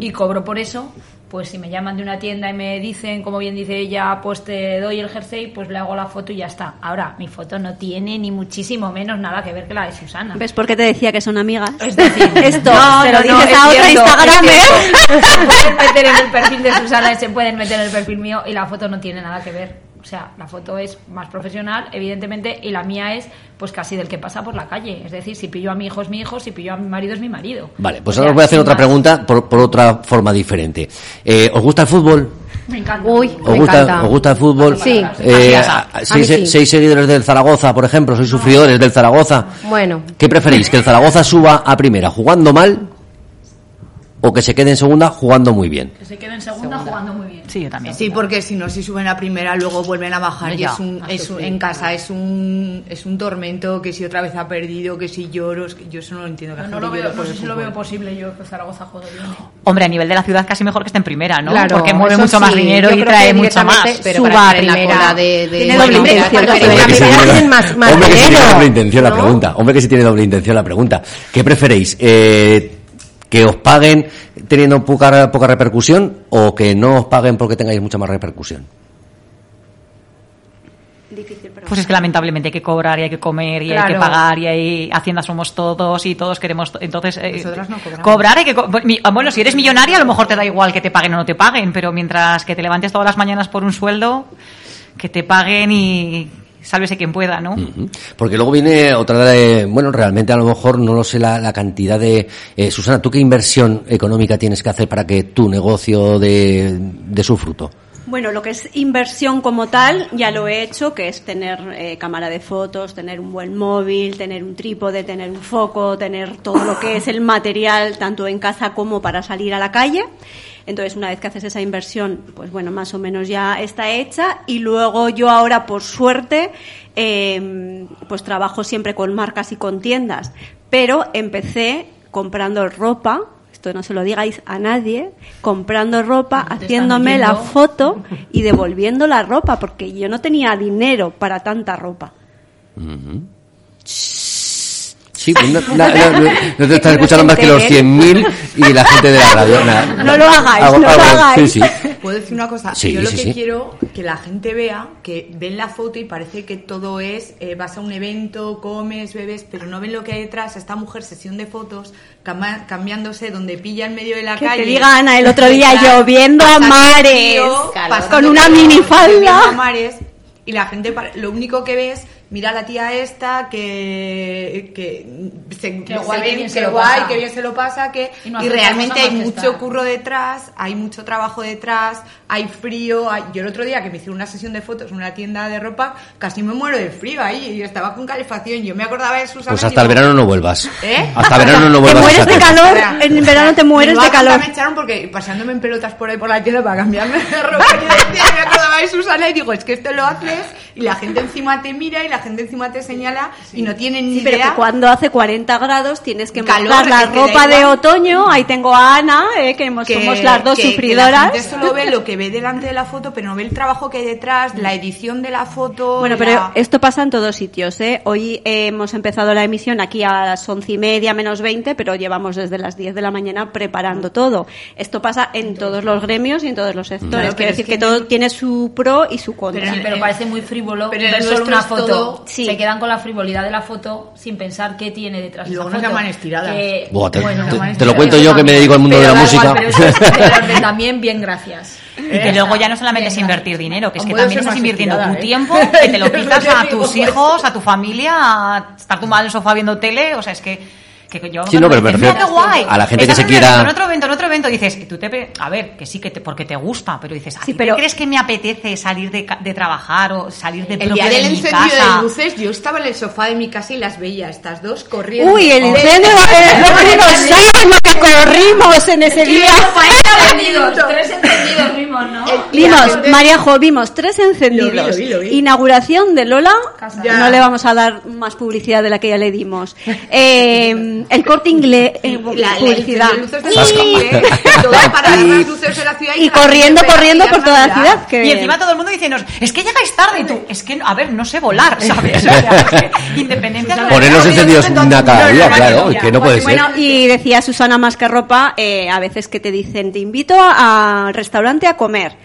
y cobro por eso, pues si me llaman de una tienda y me dicen, como bien dice ella, pues te doy el jersey, pues le hago la foto y ya está. Ahora, mi foto no tiene ni muchísimo menos nada que ver que la de Susana. ¿Ves por qué te decía que son amigas? Es decir, [LAUGHS] Esto, no, se lo no, dices es a otra Instagram, ¿eh? [LAUGHS] Se pueden meter en el perfil de Susana y se pueden meter en el perfil mío y la foto no tiene nada que ver. O sea, la foto es más profesional, evidentemente, y la mía es pues casi del que pasa por la calle. Es decir, si pillo a mi hijo es mi hijo, si pillo a mi marido es mi marido. Vale, pues O ahora sea, os voy a hacer otra más. pregunta por, por otra forma diferente. Eh, ¿Os gusta el fútbol? Me encanta. Uy, ¿Os me gusta, encanta. ¿Os gusta el fútbol? Sí. Eh, seis, sí. seis seguidores del Zaragoza, por ejemplo, sois sufridores del Zaragoza. Bueno, ¿Qué preferís? ¿Que el Zaragoza suba a primera jugando mal o que se quede en segunda jugando muy bien? Que se quede en segunda, jugando muy bien. Sí, yo también. Sí, porque si no, si suben a primera, luego vuelven a bajar y Ya. es un, es un- en casa es un, es un tormento, que si otra vez ha perdido, que si lloro, es que yo eso no lo entiendo. que No, lo veo, no sé si lo veo posible yo que Zaragoza juegue bien. Hombre, a nivel de la ciudad casi mejor que esté en primera, ¿no? Claro, Porque mueve mucho más dinero y trae mucho más. Pero suba para a estar en la primera. de, de- Tiene doble intención, Hombre, que primera tiene- tienen más- más hombre, que sí tiene dinero, doble intención la pregunta. Hombre, que sí tiene doble intención la pregunta. ¿Qué preferéis? Eh, ¿Que os paguen teniendo poca, poca repercusión o que no os paguen porque tengáis mucha más repercusión? Pues es que lamentablemente hay que cobrar y hay que comer y hay que pagar y hay Hacienda somos todos y todos queremos. to- Entonces, eh, no cobrar hay que. co- ah, Bueno, si eres millonaria, a lo mejor te da igual que te paguen o no te paguen, pero mientras que te levantes todas las mañanas por un sueldo, que te paguen y sálvese quien pueda, ¿no? Porque luego viene otra de, bueno, realmente a lo mejor no lo sé la, la cantidad de... eh, Susana, ¿tú qué inversión económica tienes que hacer para que tu negocio dé de su fruto? Bueno, lo que es inversión como tal, ya lo he hecho, que es tener eh, cámara de fotos, tener un buen móvil, tener un trípode, tener un foco, tener todo lo que es el material, tanto en casa como para salir a la calle. Entonces, una vez que haces esa inversión, pues bueno, más o menos ya está hecha. Y luego yo ahora, por suerte, eh, pues trabajo siempre con marcas y con tiendas. Pero empecé comprando ropa, esto no se lo digáis a nadie, comprando ropa, haciéndome la foto y devolviendo la ropa, porque yo no tenía dinero para tanta ropa. Sí, no, no- no- no- no te están escuchando más que los 100.000 y la gente de la radio. No lo hagáis, Hago- no lo hago- hagáis. Sí, sí. ¿Puedo decir una cosa? Sí, Yo lo que sí. quiero que la gente vea, que ven la foto y parece que todo es, eh, vas a un evento, comes, bebes, pero no ven lo que hay detrás. Esta mujer, sesión de fotos, cambiándose donde pilla en medio de la Que calle. te diga Ana, el otro [LAUGHS] día lloviendo a mares, pasando con una minifalda. a mares, y la gente, lo único que ves, mira a la tía esta que, que se, Qué se guay, se que lo guay, que bien se lo pasa, que, Y no y realmente hay que mucho curro detrás, hay mucho trabajo detrás, hay frío. hay- Yo el otro día que me hicieron una sesión de fotos en una tienda de ropa, casi me muero de frío ahí y estaba con calefacción. Yo me acordaba de Susana. Pues hasta el verano no vuelvas. ¿Eh? Hasta verano no [LAUGHS] Te vuelvas a mueres de calor, en verano te mueres de calor. Me echaron porque paseándome en pelotas por ahí por la tienda para cambiarme de ropa. [LAUGHS] Yo decía, me acordaba de Susana y digo, es que esto lo haces y la gente encima te mira y la gente encima te señala y no tienen ni Sí, pero idea. que cuando hace 40 grados tienes que Calor, montar la que ropa de otoño. Ahí tengo a Ana, eh, que hemos- que- somos las dos que- que sufridoras. la gente solo ve lo que ve delante de la foto, pero no ve el trabajo que hay detrás, la edición de la foto. Bueno, la- pero esto pasa en todos sitios. ¿eh? Hoy eh, hemos empezado la emisión aquí a las once y media menos 20, pero llevamos desde las 10 de la mañana preparando todo. Esto pasa en todos los gremios y en todos los sectores. Claro, es decir que que todo tiene su pro y su contra. Pero Sí, pero parece muy frívolo Pero ver solo una foto. todo- foto, Sí. se quedan con la frivolidad de la foto sin pensar qué tiene detrás Y luego de esa nos foto. llaman estiradas. Que, Buah, te, bueno, te- llaman te lo cuento Eso yo que me dedico al mundo de la música. igual, pero eso es [LAUGHS] también, bien, gracias. Y que luego ya no solamente es invertir dinero, que es que también estás invirtiendo tu ¿eh? tiempo, [LAUGHS] que te lo quitas a tus hijos, a tu familia, a estar tumbado en el sofá viendo tele, o sea, es que... que yo Sí, no, pero me dices, refiero "Mira qué guay". a la gente que se quiera- En otro evento, en otro evento, dices, tú te... A ver, que sí, que te, porque te gusta, pero dices, ¿a Sí, pero- crees que me apetece salir de, ca- de trabajar o salir de El día de del casa? de luces, yo estaba en el sofá de mi casa y las veía, estas dos corriendo. Uy, el incendio, [LAUGHS] que corrimos en ese día. [LAUGHS] Tres encendidos vimos, ¿no? Vimos, gente- Mariajo, vimos tres encendidos. Lo vi, lo vi, lo vi. Inauguración de Lola. No le vamos a dar más publicidad de la que ya le dimos. [LAUGHS] Eh, el corte inglés, eh, La, publicidad. Y- ¿eh? [LAUGHS] Todas paradas las luces de la ciudad y la corriendo, corriendo por toda la ciudad. que- Y encima todo el mundo diciéndonos, es que llegáis tarde y tú, es que, a ver, no sé volar, [LAUGHS] ¿sabes? O sea, es que [LAUGHS] independencia de- Poner los encendidos una cada día, claro, es que no puede ser. Bueno, y decía Susana más que ropa, eh, a veces que te dicen, te invito al restaurante a comer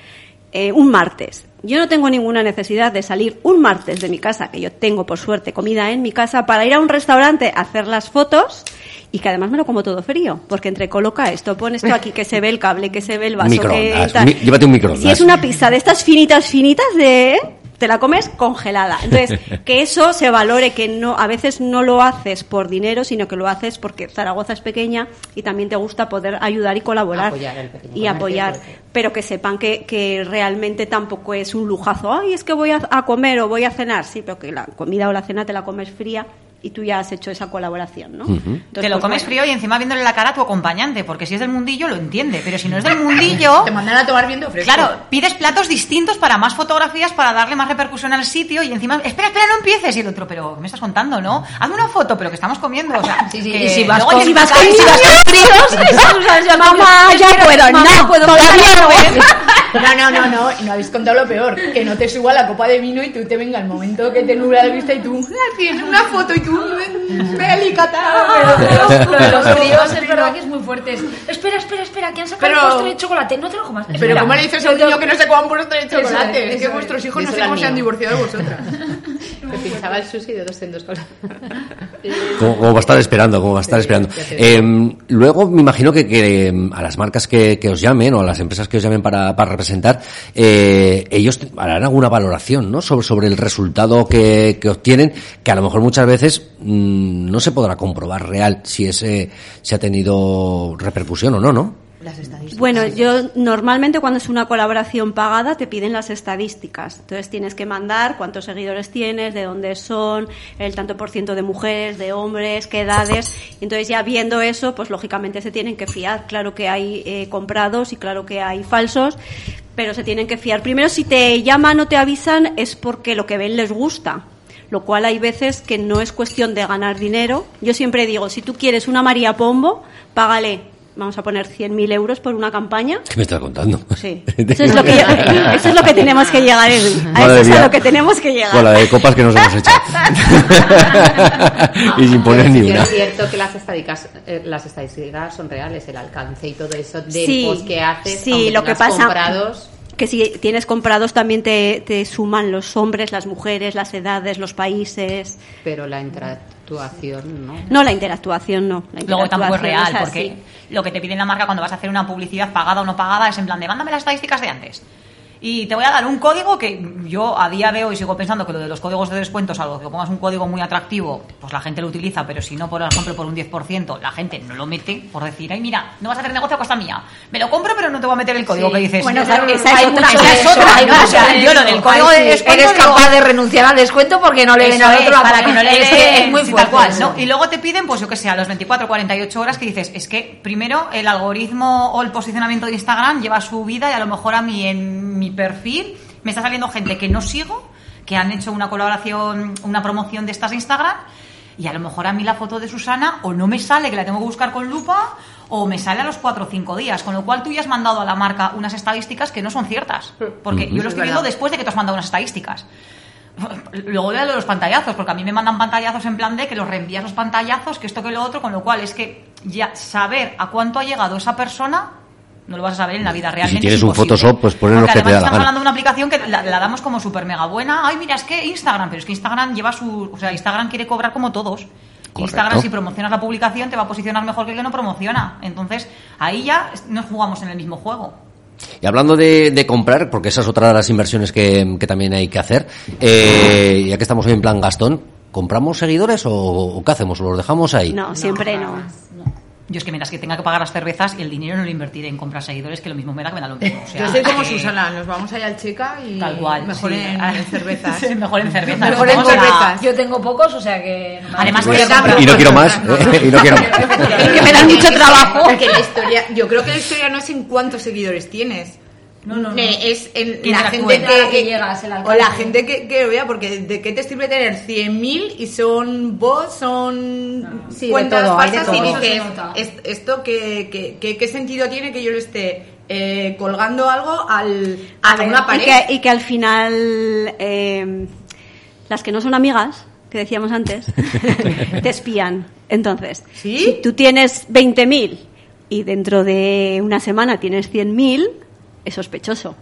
eh, un martes. Yo no tengo ninguna necesidad de salir un martes de mi casa, que yo tengo por suerte comida en mi casa, para ir a un restaurante a hacer las fotos y que además me lo como todo frío, porque entre coloca esto, pon esto aquí, que se ve el cable, que se ve el vaso, que tal. mi- llévate un microondas. Si es una pizza de estas finitas, finitas de... Te la comes congelada. Entonces, [LAUGHS] que eso se valore, que no, a veces no lo haces por dinero, sino que lo haces porque Zaragoza es pequeña y también te gusta poder ayudar y colaborar. Apoyar al pequeño y apoyar. Pero que sepan que, que realmente tampoco es un lujazo. Ay, es que voy a, a comer o voy a cenar. Sí, pero que la comida o la cena te la comes fría y tú ya has hecho esa colaboración, ¿no? Entonces, Te lo pues, comes bueno. frío y encima viéndole la cara a tu acompañante, porque si es del mundillo lo entiende, pero si no es del mundillo, [LAUGHS] Te mandan a tomar viento fresco. claro, pides platos distintos para más fotografías, para darle más repercusión al sitio y encima, espera, espera, no empieces. Y el otro, pero ¿qué me estás contando, no? Hazme una foto, pero que estamos comiendo, o sea, [LAUGHS] Sí, sí, que y si vas con, ya si vas está- con, si vas con fríos, [LAUGHS] eso, o sea, ya Mamá, ya puedo, no, puedo no. No, no, no, no, no habéis contado lo peor. Que no te suba la copa de vino y tú te venga el momento que te nubla la vista y tú, "Ah, tienes una foto y tú, Lo de Belicata. los fríos es verdad que es muy fuerte. Es, Espera, espera, espera, que han sacado Pero- un postre de chocolate. No te lo comas. Pero Espera. ¿cómo le dices a un niño que no se coma un postre de chocolate? Eso es, es que vuestros es. hijos no sé cómo se han divorciado de vosotras. [LAUGHS] Me pinchaba el sushi de dos en dos con Como, como va a estar esperando, como va a estar esperando. ya te Eh, luego me imagino que, que, em, a las marcas que, que os llamen o a las empresas que os llamen para, para representar, eh, ellos harán alguna valoración, ¿no? Sobre, sobre el resultado que, que obtienen, que a lo mejor muchas veces mm, no se podrá comprobar real si ese se ha tenido repercusión o no, ¿no? Bueno, yo normalmente cuando es una colaboración pagada te piden las estadísticas. Entonces tienes que mandar cuántos seguidores tienes, de dónde son, el tanto por ciento de mujeres, de hombres, qué edades. Entonces ya viendo eso, pues lógicamente se tienen que fiar. Claro que hay eh, comprados y claro que hay falsos, pero se tienen que fiar. Primero, si te llaman o te avisan es porque lo que ven les gusta. Lo cual hay veces que no es cuestión de ganar dinero. Yo siempre digo, si tú quieres una María Pombo, págale vamos a poner 100.000 euros por una campaña. ¿Qué me estás contando? Sí, [LAUGHS] eso es lo que, eso es lo que tenemos que llegar. Edu. A eso es a lo que tenemos que llegar. Con la de copas que nos hemos hecho. [LAUGHS] y sin poner ni Sí una. Es cierto que las estadísticas, eh, las estadísticas son reales, el alcance y todo eso del Sí, post que haces, sí, lo que pasa- comprados, Que si tienes comprados también te, te suman los hombres, las mujeres, las edades, los países. pero la interactuación, ¿no? No, la interactuación no. La Luego tampoco es interactuación real, porque lo que te piden la marca cuando vas a hacer una publicidad pagada o no pagada es en plan de mándame las estadísticas de antes. Y te voy a dar un código que yo a día de hoy sigo pensando que lo de los códigos de descuento, salvo que pongas un código muy atractivo, pues la gente lo utiliza, pero si no, por ejemplo, por un 10%, la gente no lo mete por decir, ay, mira, no vas a hacer negocio a costa mía. Me lo compro, pero no te voy a meter el código Sí. que dices. Bueno, esa, es otra. mucho esa es otra. O sea, yo lo del código Ay, de descuento. Eres digo, capaz de renunciar al descuento porque no le ven al otro para que no le [LAUGHS] Es que den, es muy fuerte tal cual. Y luego te piden, pues yo que sé, a los 24, 48 horas que dices, es que primero el algoritmo o el posicionamiento de Instagram lleva su vida y a lo mejor a mí en mi perfil. Me está saliendo gente que no sigo, que han hecho una colaboración, una promoción de estas de Instagram y a lo mejor a mí la foto de Susana o no me sale, que la tengo que buscar con lupa, o me sale a los 4 o 5 días, con lo cual tú ya has mandado a la marca unas estadísticas que no son ciertas, porque yo lo estoy viendo después de que tú has mandado unas estadísticas. Luego de los pantallazos, porque a mí me mandan pantallazos en plan de que los reenvías los pantallazos, que esto que lo otro, con lo cual es que ya saber a cuánto ha llegado esa persona No lo vas a saber en la vida si realmente. tienes es un. Photoshop, pues pones lo que te además da la estamos gana. hablando de una aplicación que la, la damos como súper mega buena. Ay, mira, es que Instagram, pero es que Instagram lleva su. O sea, Instagram quiere cobrar como todos. Instagram, si promocionas la publicación, te va a posicionar mejor que el que no promociona. Entonces, ahí ya nos jugamos en el mismo juego. Y hablando de, de comprar, porque esa es otra de las inversiones que, que también hay que hacer, eh, ya que estamos hoy en plan Gastón, ¿compramos seguidores o, o qué hacemos? ¿O los dejamos ahí? No, siempre no. Yo es que mientras que tenga que pagar las cervezas y el dinero no lo invertiré en comprar seguidores, que lo mismo me da que me da lo mismo. O sea, Yo soy como que- Susana, nos vamos allá al Checa y Tal cual. mejor sí. en, en cervezas. [LAUGHS] Sí, mejor en cervezas. Mejor en cervezas. Yo tengo pocos, o sea que... no Además, voy que a comprar. Y no quiero más, ¿eh? y no quiero más. [LAUGHS] que me dan mucho trabajo. Que la historia, yo creo que la historia no es en cuántos seguidores tienes. No, no, no. Eh, Es Que la gente que, que llegas, el o la gente que, que lo vea, porque ¿de qué te sirve tener 100.000 y son bots, son Sí, de cuentas todo, falsas y dices. "Es- ¿esto qué, qué, qué- qué sentido tiene que yo le esté eh, colgando algo al, a, A ver, una y pared? que, y que al final eh, las que no son amigas, que decíamos antes, [LAUGHS] te espían. Entonces, ¿Sí? si tú tienes 20.000 y dentro de una semana tienes 100.000, es sospechoso.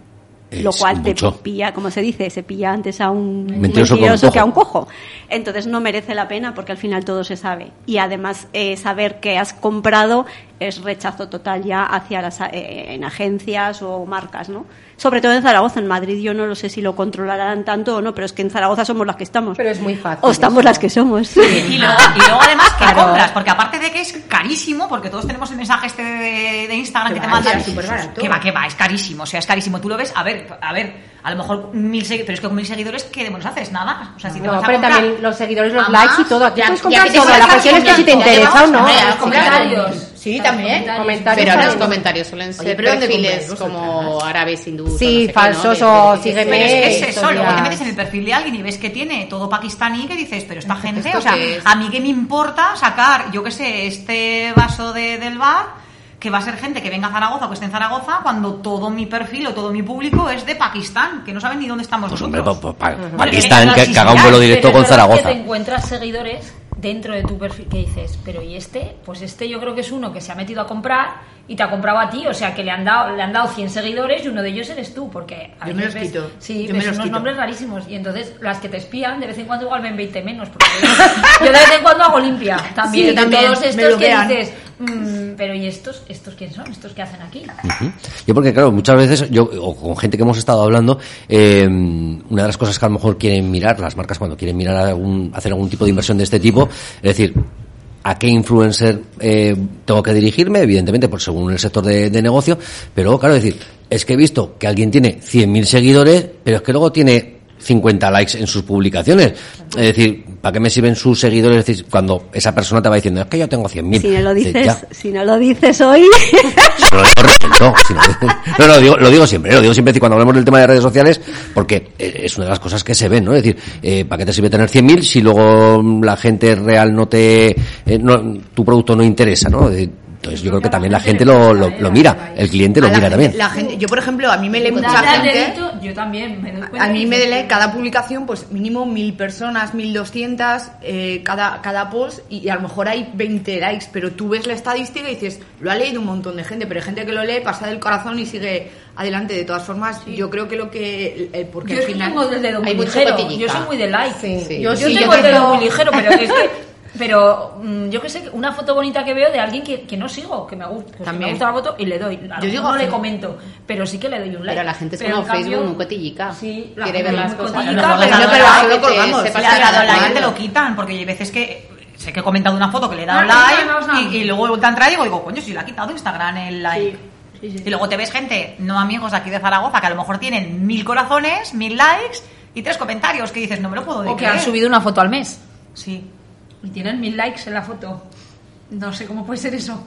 lo cual mucho. te pilla, como se dice, se pilla antes a un Mentiroso que a un que a un cojo. cojo. Entonces no merece la pena porque al final todo se sabe. Y además eh, saber que has comprado es rechazo total ya hacia las eh, en agencias o marcas, ¿no? Sobre todo en Zaragoza, en Madrid yo no lo sé si lo controlarán tanto o no, pero es que en Zaragoza somos las que estamos. Pero es muy fácil O estamos eso. las que somos. Y luego, y luego además que [LAUGHS] Claro. compras, porque aparte de que es carísimo, porque todos tenemos el mensaje este de, de Instagram que, Que te va, mandan. es súper barato. Que va, que va, es carísimo, o sea, es carísimo. Tú lo ves, a ver, a ver, a lo mejor mil seguidores, pero es que con mil seguidores, ¿qué demonios haces? Nada. O sea, si te No, vas a pero comprar- también los seguidores, los Además, likes y todo. Aquí ya- puedes comprar todo. La cuestión es que si te interesa o no. Los comentarios. Sí, también. Comentarios Pero los comentarios suelen Oye, ser pero ¿dónde perfiles como árabes, hindúes. Sí, o no sé qué, falsos ¿no? o sígueme. Pero es que es eso, luego te metes en el perfil de alguien y ves que tiene todo pakistaní que dices, pero esta gente, ¿Esto o sea, a mí qué me importa sacar, yo qué sé, este vaso de, del bar que va a ser gente que venga a Zaragoza o que esté en Zaragoza cuando todo mi perfil o todo mi público es de Pakistán, que no saben ni dónde estamos Pues hombre, nosotros. pa- pa- Bueno, Pakistán, que, que haga un vuelo pero directo Pero con Zaragoza. Que te encuentras seguidores dentro de tu perfil que dices, pero ¿y este? Pues este yo creo que es uno que se ha metido a comprar y te ha comprado a ti, o sea que le han dado, le han dado 100 seguidores y uno de ellos eres tú, porque a Yo me los ves- quito. Sí, Yo me ves los unos quito. nombres rarísimos y entonces las que te espían de vez en cuando igual ven 20 menos, porque yo de vez en cuando hago limpia también, Sí, de también, todos me estos que dices, "Mm, pero ¿y estos? ¿Estos quién son? ¿Estos qué hacen aquí? Yo porque claro, muchas veces yo o con gente que hemos estado hablando, eh, una de las cosas que a lo mejor quieren mirar las marcas cuando quieren mirar algún, hacer algún tipo de inversión de este tipo, es decir, a qué influencer eh, tengo que dirigirme, evidentemente, por según el sector de, de negocio, pero claro, es decir, es que he visto que alguien tiene 100.000 seguidores, pero es que luego tiene 50 likes en sus publicaciones. Es decir, ¿para qué me sirven sus seguidores? Es decir, cuando esa persona te va diciendo, es que yo tengo 100.000. Si no lo si no lo dices hoy, [LAUGHS] No, no, no, lo digo, lo digo siempre, ¿eh? lo digo siempre decir, cuando hablamos del tema de redes sociales, porque eh, es una de las cosas que se ven, ¿no? Es decir, eh, ¿para qué te sirve tener 100.000 si luego la gente real no te, eh, no, tu producto no interesa, ¿no? Eh, Entonces yo creo que también la gente lo, lo, lo mira, el cliente lo mira también. La gente, yo, por ejemplo, a mí me lee mucha gente. yo también me doy cuenta A mí me lee cada publicación, pues mínimo mil personas, mil doscientas, eh, cada, cada post, y, y a lo mejor hay 20 likes, pero tú ves la estadística y dices, lo ha leído un montón de gente, pero hay gente que lo lee, pasa del corazón y sigue adelante. De todas formas, yo creo que lo que. eh, porque Yo al final. tengo el dedo muy ligero. Yo soy muy de like. Sí. Sí. Yo, Sí, tengo yo el dedo tengo- muy ligero, pero es que. Pero mm, yo que sé, una foto bonita que veo de alguien que, que no sigo, que me gusta, pues También. me gusta la foto y le doy. A Yo digo no le comento, pero sí que le doy un like. Pero la gente es Pero como cambio- Facebook, muy cotillica. Sí, la Quiere gente ver las muy cosas. cotillica, pero solo te colgamos. dado actuar. like te lo quitan, porque hay veces que sé que he comentado una foto que le he dado Ah, sí, no, no, like no. y, y luego he vuelto a entrar y digo, coño, si le ha quitado Instagram el like. Sí, sí, sí. Y luego te ves gente, no amigos de aquí de Zaragoza, que a lo mejor tienen mil corazones, mil likes y tres comentarios que dices, no me lo puedo O que han subido una foto al mes Sí. Y tienen mil likes en la foto. No sé cómo puede ser eso.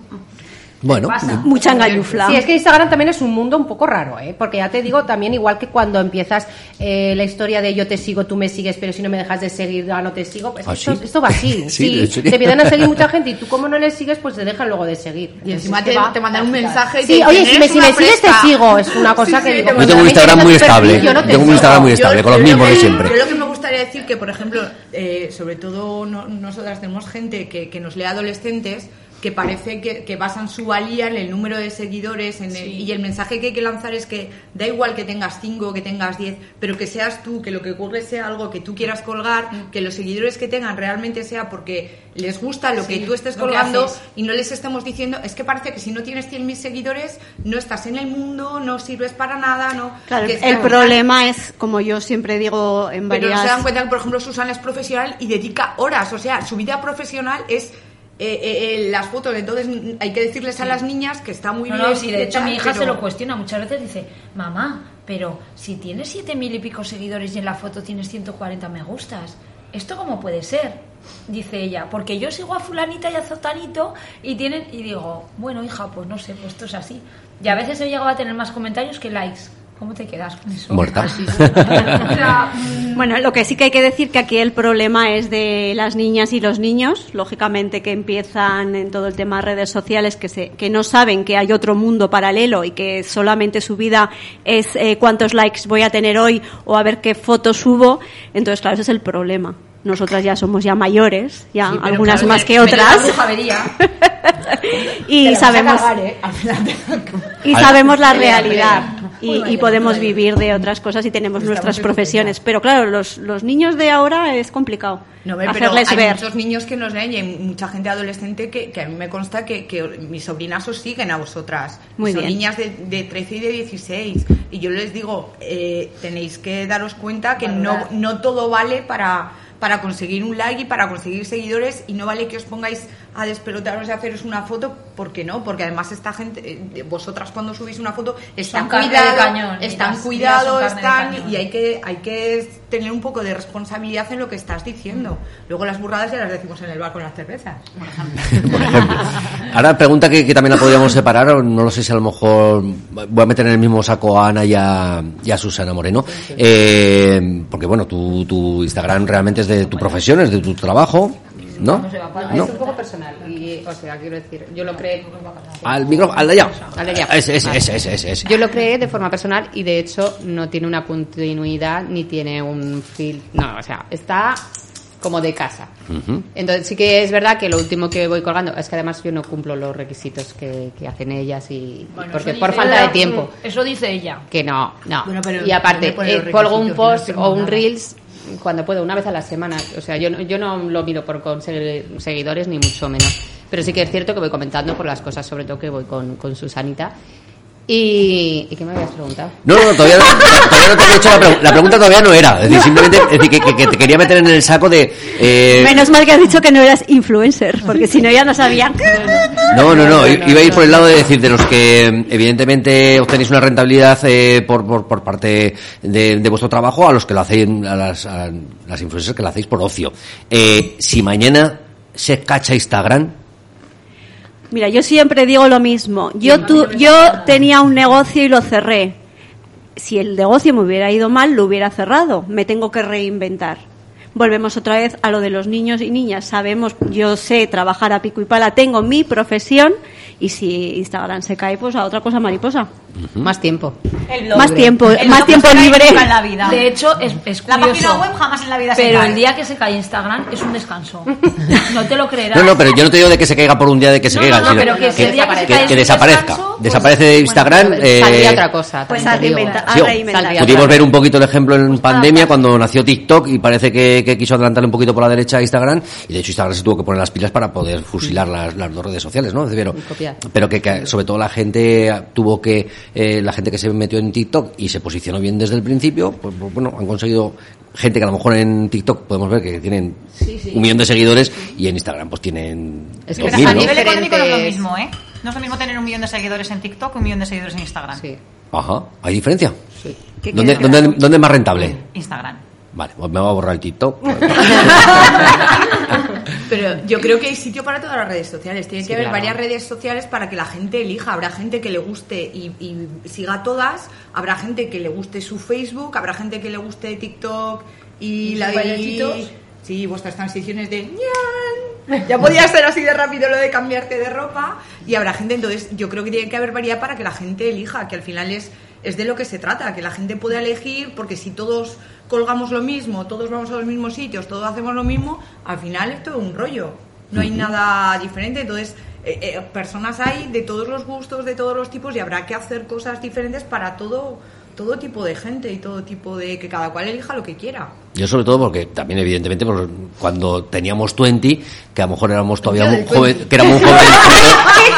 Bueno, pasa? mucha engañufla. Sí, es que Instagram también es un mundo un poco raro, ¿eh? Porque ya te digo, también igual que cuando empiezas eh, la historia de yo te sigo, tú me sigues, pero si no me dejas de seguir, ya no te sigo, pues ¿Ah, esto, sí? esto va así. [LAUGHS] Sí, Sí, te empiezan a [LAUGHS] seguir mucha gente y tú como no les sigues, pues te dejan luego de seguir. Y Entonces, encima es que te, va- te mandan un mensaje y Sí, te oye, si me, "Eres si me sigues te fresca". sigo, es una cosa Sí, que sí, digo. Yo tengo un Instagram muy estable. yo no te Tengo un. Instagram muy estable, con los mismos de siempre. Yo lo que gustaría decir que, por ejemplo, eh, sobre todo no- nosotras tenemos gente que, que nos lee adolescentes, que parece que, que basan su valía en el número de seguidores en el- y el mensaje que hay que lanzar es que da igual que tengas 5 que tengas 10 pero que seas tú que lo que ocurre sea algo que tú quieras colgar Mm. que los seguidores que tengan realmente sea porque les gusta lo que tú estés colgando y no les estemos diciendo es que parece que si no tienes 100.000 seguidores no estás en el mundo no sirves para nada no Claro, que el como- problema es, como yo siempre digo en pero no varias... se dan cuenta que, por ejemplo, Susana es profesional y dedica horas. O sea, su vida profesional es eh, eh, eh, las fotos. Entonces, hay que decirles a las niñas que está muy No, bien. no, sí, de hecho tal, mi hija pero- se lo cuestiona muchas veces, dice, mamá, pero si tienes siete mil y pico seguidores y en la foto tienes 140 me gustas, ¿esto cómo puede ser? Dice ella, porque yo sigo a fulanita y a zotanito y tienen, y digo, bueno hija, pues no sé, pues esto es así. Y a veces he llegado a tener más comentarios que likes. ¿Cómo te quedas con eso? Muerta. Así, sí. [LAUGHS] O sea, mm, Bueno, lo que sí que hay que decir que aquí el problema es de las niñas y los niños, lógicamente que empiezan en todo el tema de redes sociales, que, se, que no saben que hay otro mundo paralelo y que solamente su vida es eh, cuántos likes voy a tener hoy o a ver qué fotos subo. Entonces, claro, ese es el problema. Nosotras ya somos ya mayores, ya Sí, algunas claro, más me- que me otras, [LAUGHS] y sabemos ¿eh? y Al- sabemos la [LAUGHS] realidad. Y, y podemos vivir de otras cosas y tenemos Estamos nuestras profesiones. Pero claro, los, los niños de ahora es complicado No, pero hacerles hay ver. muchos niños que nos leen y hay mucha gente adolescente que, que a mí me consta que, que mis sobrinas os siguen a vosotras. Muy Son bien. niñas de, de 13 y de 16. Y yo les digo, eh, tenéis que daros cuenta que no, no todo vale para, para conseguir un like y para conseguir seguidores y no vale que os pongáis a despelotaros y a haceros una foto, porque no, porque además esta gente, eh, vosotras cuando subís una foto están cuidado, cañón, están las cuidado, vías son carne de están y hay que hay que tener un poco de responsabilidad en lo que estás diciendo. Luego las burradas ya las decimos en el bar con las cervezas. por ejemplo. [LAUGHS] por ejemplo. Ahora, pregunta que, que también la podríamos separar, o no lo sé si a lo mejor voy a meter en el mismo saco a Ana y a, y a Susana Moreno, Eh, porque bueno, tu, tu Instagram realmente es de tu profesión, es de tu trabajo, ¿no? No, ¿No? Es un poco personal. Y, o sea, quiero decir, yo lo creé. Al micrófono, al de allá. Al de allá. Ese, ese, Vale. ese, ese, ese, ese. Yo lo creé de forma personal y de hecho no tiene una continuidad ni tiene un feel. No, o sea, está como de casa. Entonces sí que es verdad que lo último que voy colgando es que además yo no cumplo los requisitos que, que hacen ellas y bueno, porque por falta ella, de tiempo. Eso dice ella. Que no, no. Bueno, pero y aparte, ¿dónde pone los eh, colgo un post no o un nada. Cuando puedo, una vez a la semana. O sea, yo yo no lo miro por conseguir seguidores ni mucho menos. Pero sí que es cierto que voy comentando por las cosas, sobre todo que voy con, con Susanita. Y, ¿Y qué me habías preguntado? No, no, no, todavía, no- todavía no te he hecho la, pregunta. la pregunta todavía no era. Es decir, simplemente es decir, que, que- que te quería meter en el saco de... eh, Menos mal que has dicho que no eras influencer, porque si no ya no sabía. No, no, no, iba a ir por el lado de decir de los que evidentemente obtenéis una rentabilidad eh, por, por, por parte de, de vuestro trabajo a los que lo hacéis, a las, a las influencers que lo hacéis por ocio. Eh, si mañana se cacha Instagram, Mira, yo siempre digo lo mismo. Yo, tu, yo tenía un negocio y lo cerré. Si el negocio me hubiera ido mal, lo hubiera cerrado. Me tengo que reinventar. Volvemos otra vez a lo de los niños y niñas. Sabemos, yo sé trabajar a pico y pala, tengo mi profesión y si Instagram se cae, pues a otra cosa mariposa. Más tiempo. El blog. Más tiempo, El más tiempo se libre. en la vida. De hecho, es, es la curioso. página web jamás en la vida se Pero cae. el día que se cae Instagram es un descanso. [LAUGHS] No te lo creerás. no, no, pero yo no te digo de que se caiga por un día de que se No, caiga, no, no, sino pero que que se cae es un desaparezca. descanso, pues, Desaparece de bueno, Instagram. eh, Saldría otra cosa. Pues a reinventar. Sí, Pudimos ver un poquito el ejemplo en pandemia cuando nació TikTok y parece que, que quiso adelantarle un poquito por la derecha a Instagram y de hecho Instagram se tuvo que poner las pilas para poder fusilar las, las dos redes sociales, ¿no? Pero, pero que, que sobre todo la gente tuvo que, eh, la gente que se metió en TikTok y se posicionó bien desde el principio, pues, pues, bueno, han conseguido gente que a lo mejor en TikTok podemos ver que tienen un millón de seguidores y en Instagram pues tienen Es que a ¿no? nivel económico no es lo mismo, ¿eh? No es lo mismo tener un millón de seguidores en TikTok que un millón de seguidores en Instagram. Sí. Ajá, ¿hay diferencia? ¿Qué ¿Dónde, quieres? dónde, ¿Dónde es más rentable? Instagram. Vale, pues me voy a borrar el TikTok. [LAUGHS] Pero yo creo que hay sitio para todas las redes sociales. Tiene Sí, que haber claro. varias redes sociales para que la gente elija. Habrá gente que le guste y, y siga todas. Habrá gente que le guste su Facebook. Habrá gente que le guste TikTok y, ¿Y la de... Sí, vuestras transiciones de... ñan. [LAUGHS] Ya podía ser así de rápido lo de cambiarte de ropa. Y habrá gente, entonces yo creo que tiene que haber variedad para que la gente elija, que al final es, es de lo que se trata, que la gente pueda elegir, porque si todos colgamos lo mismo, todos vamos a los mismos sitios, todos hacemos lo mismo, al final es un rollo. No hay nada diferente, entonces eh, eh, personas hay de todos los gustos, de todos los tipos y habrá que hacer cosas diferentes para todo todo tipo de gente y todo tipo de que cada cual elija lo que quiera. Yo sobre todo porque también evidentemente pues, cuando teníamos 20, que a lo mejor éramos todavía muy joven, que éramos. [LAUGHS]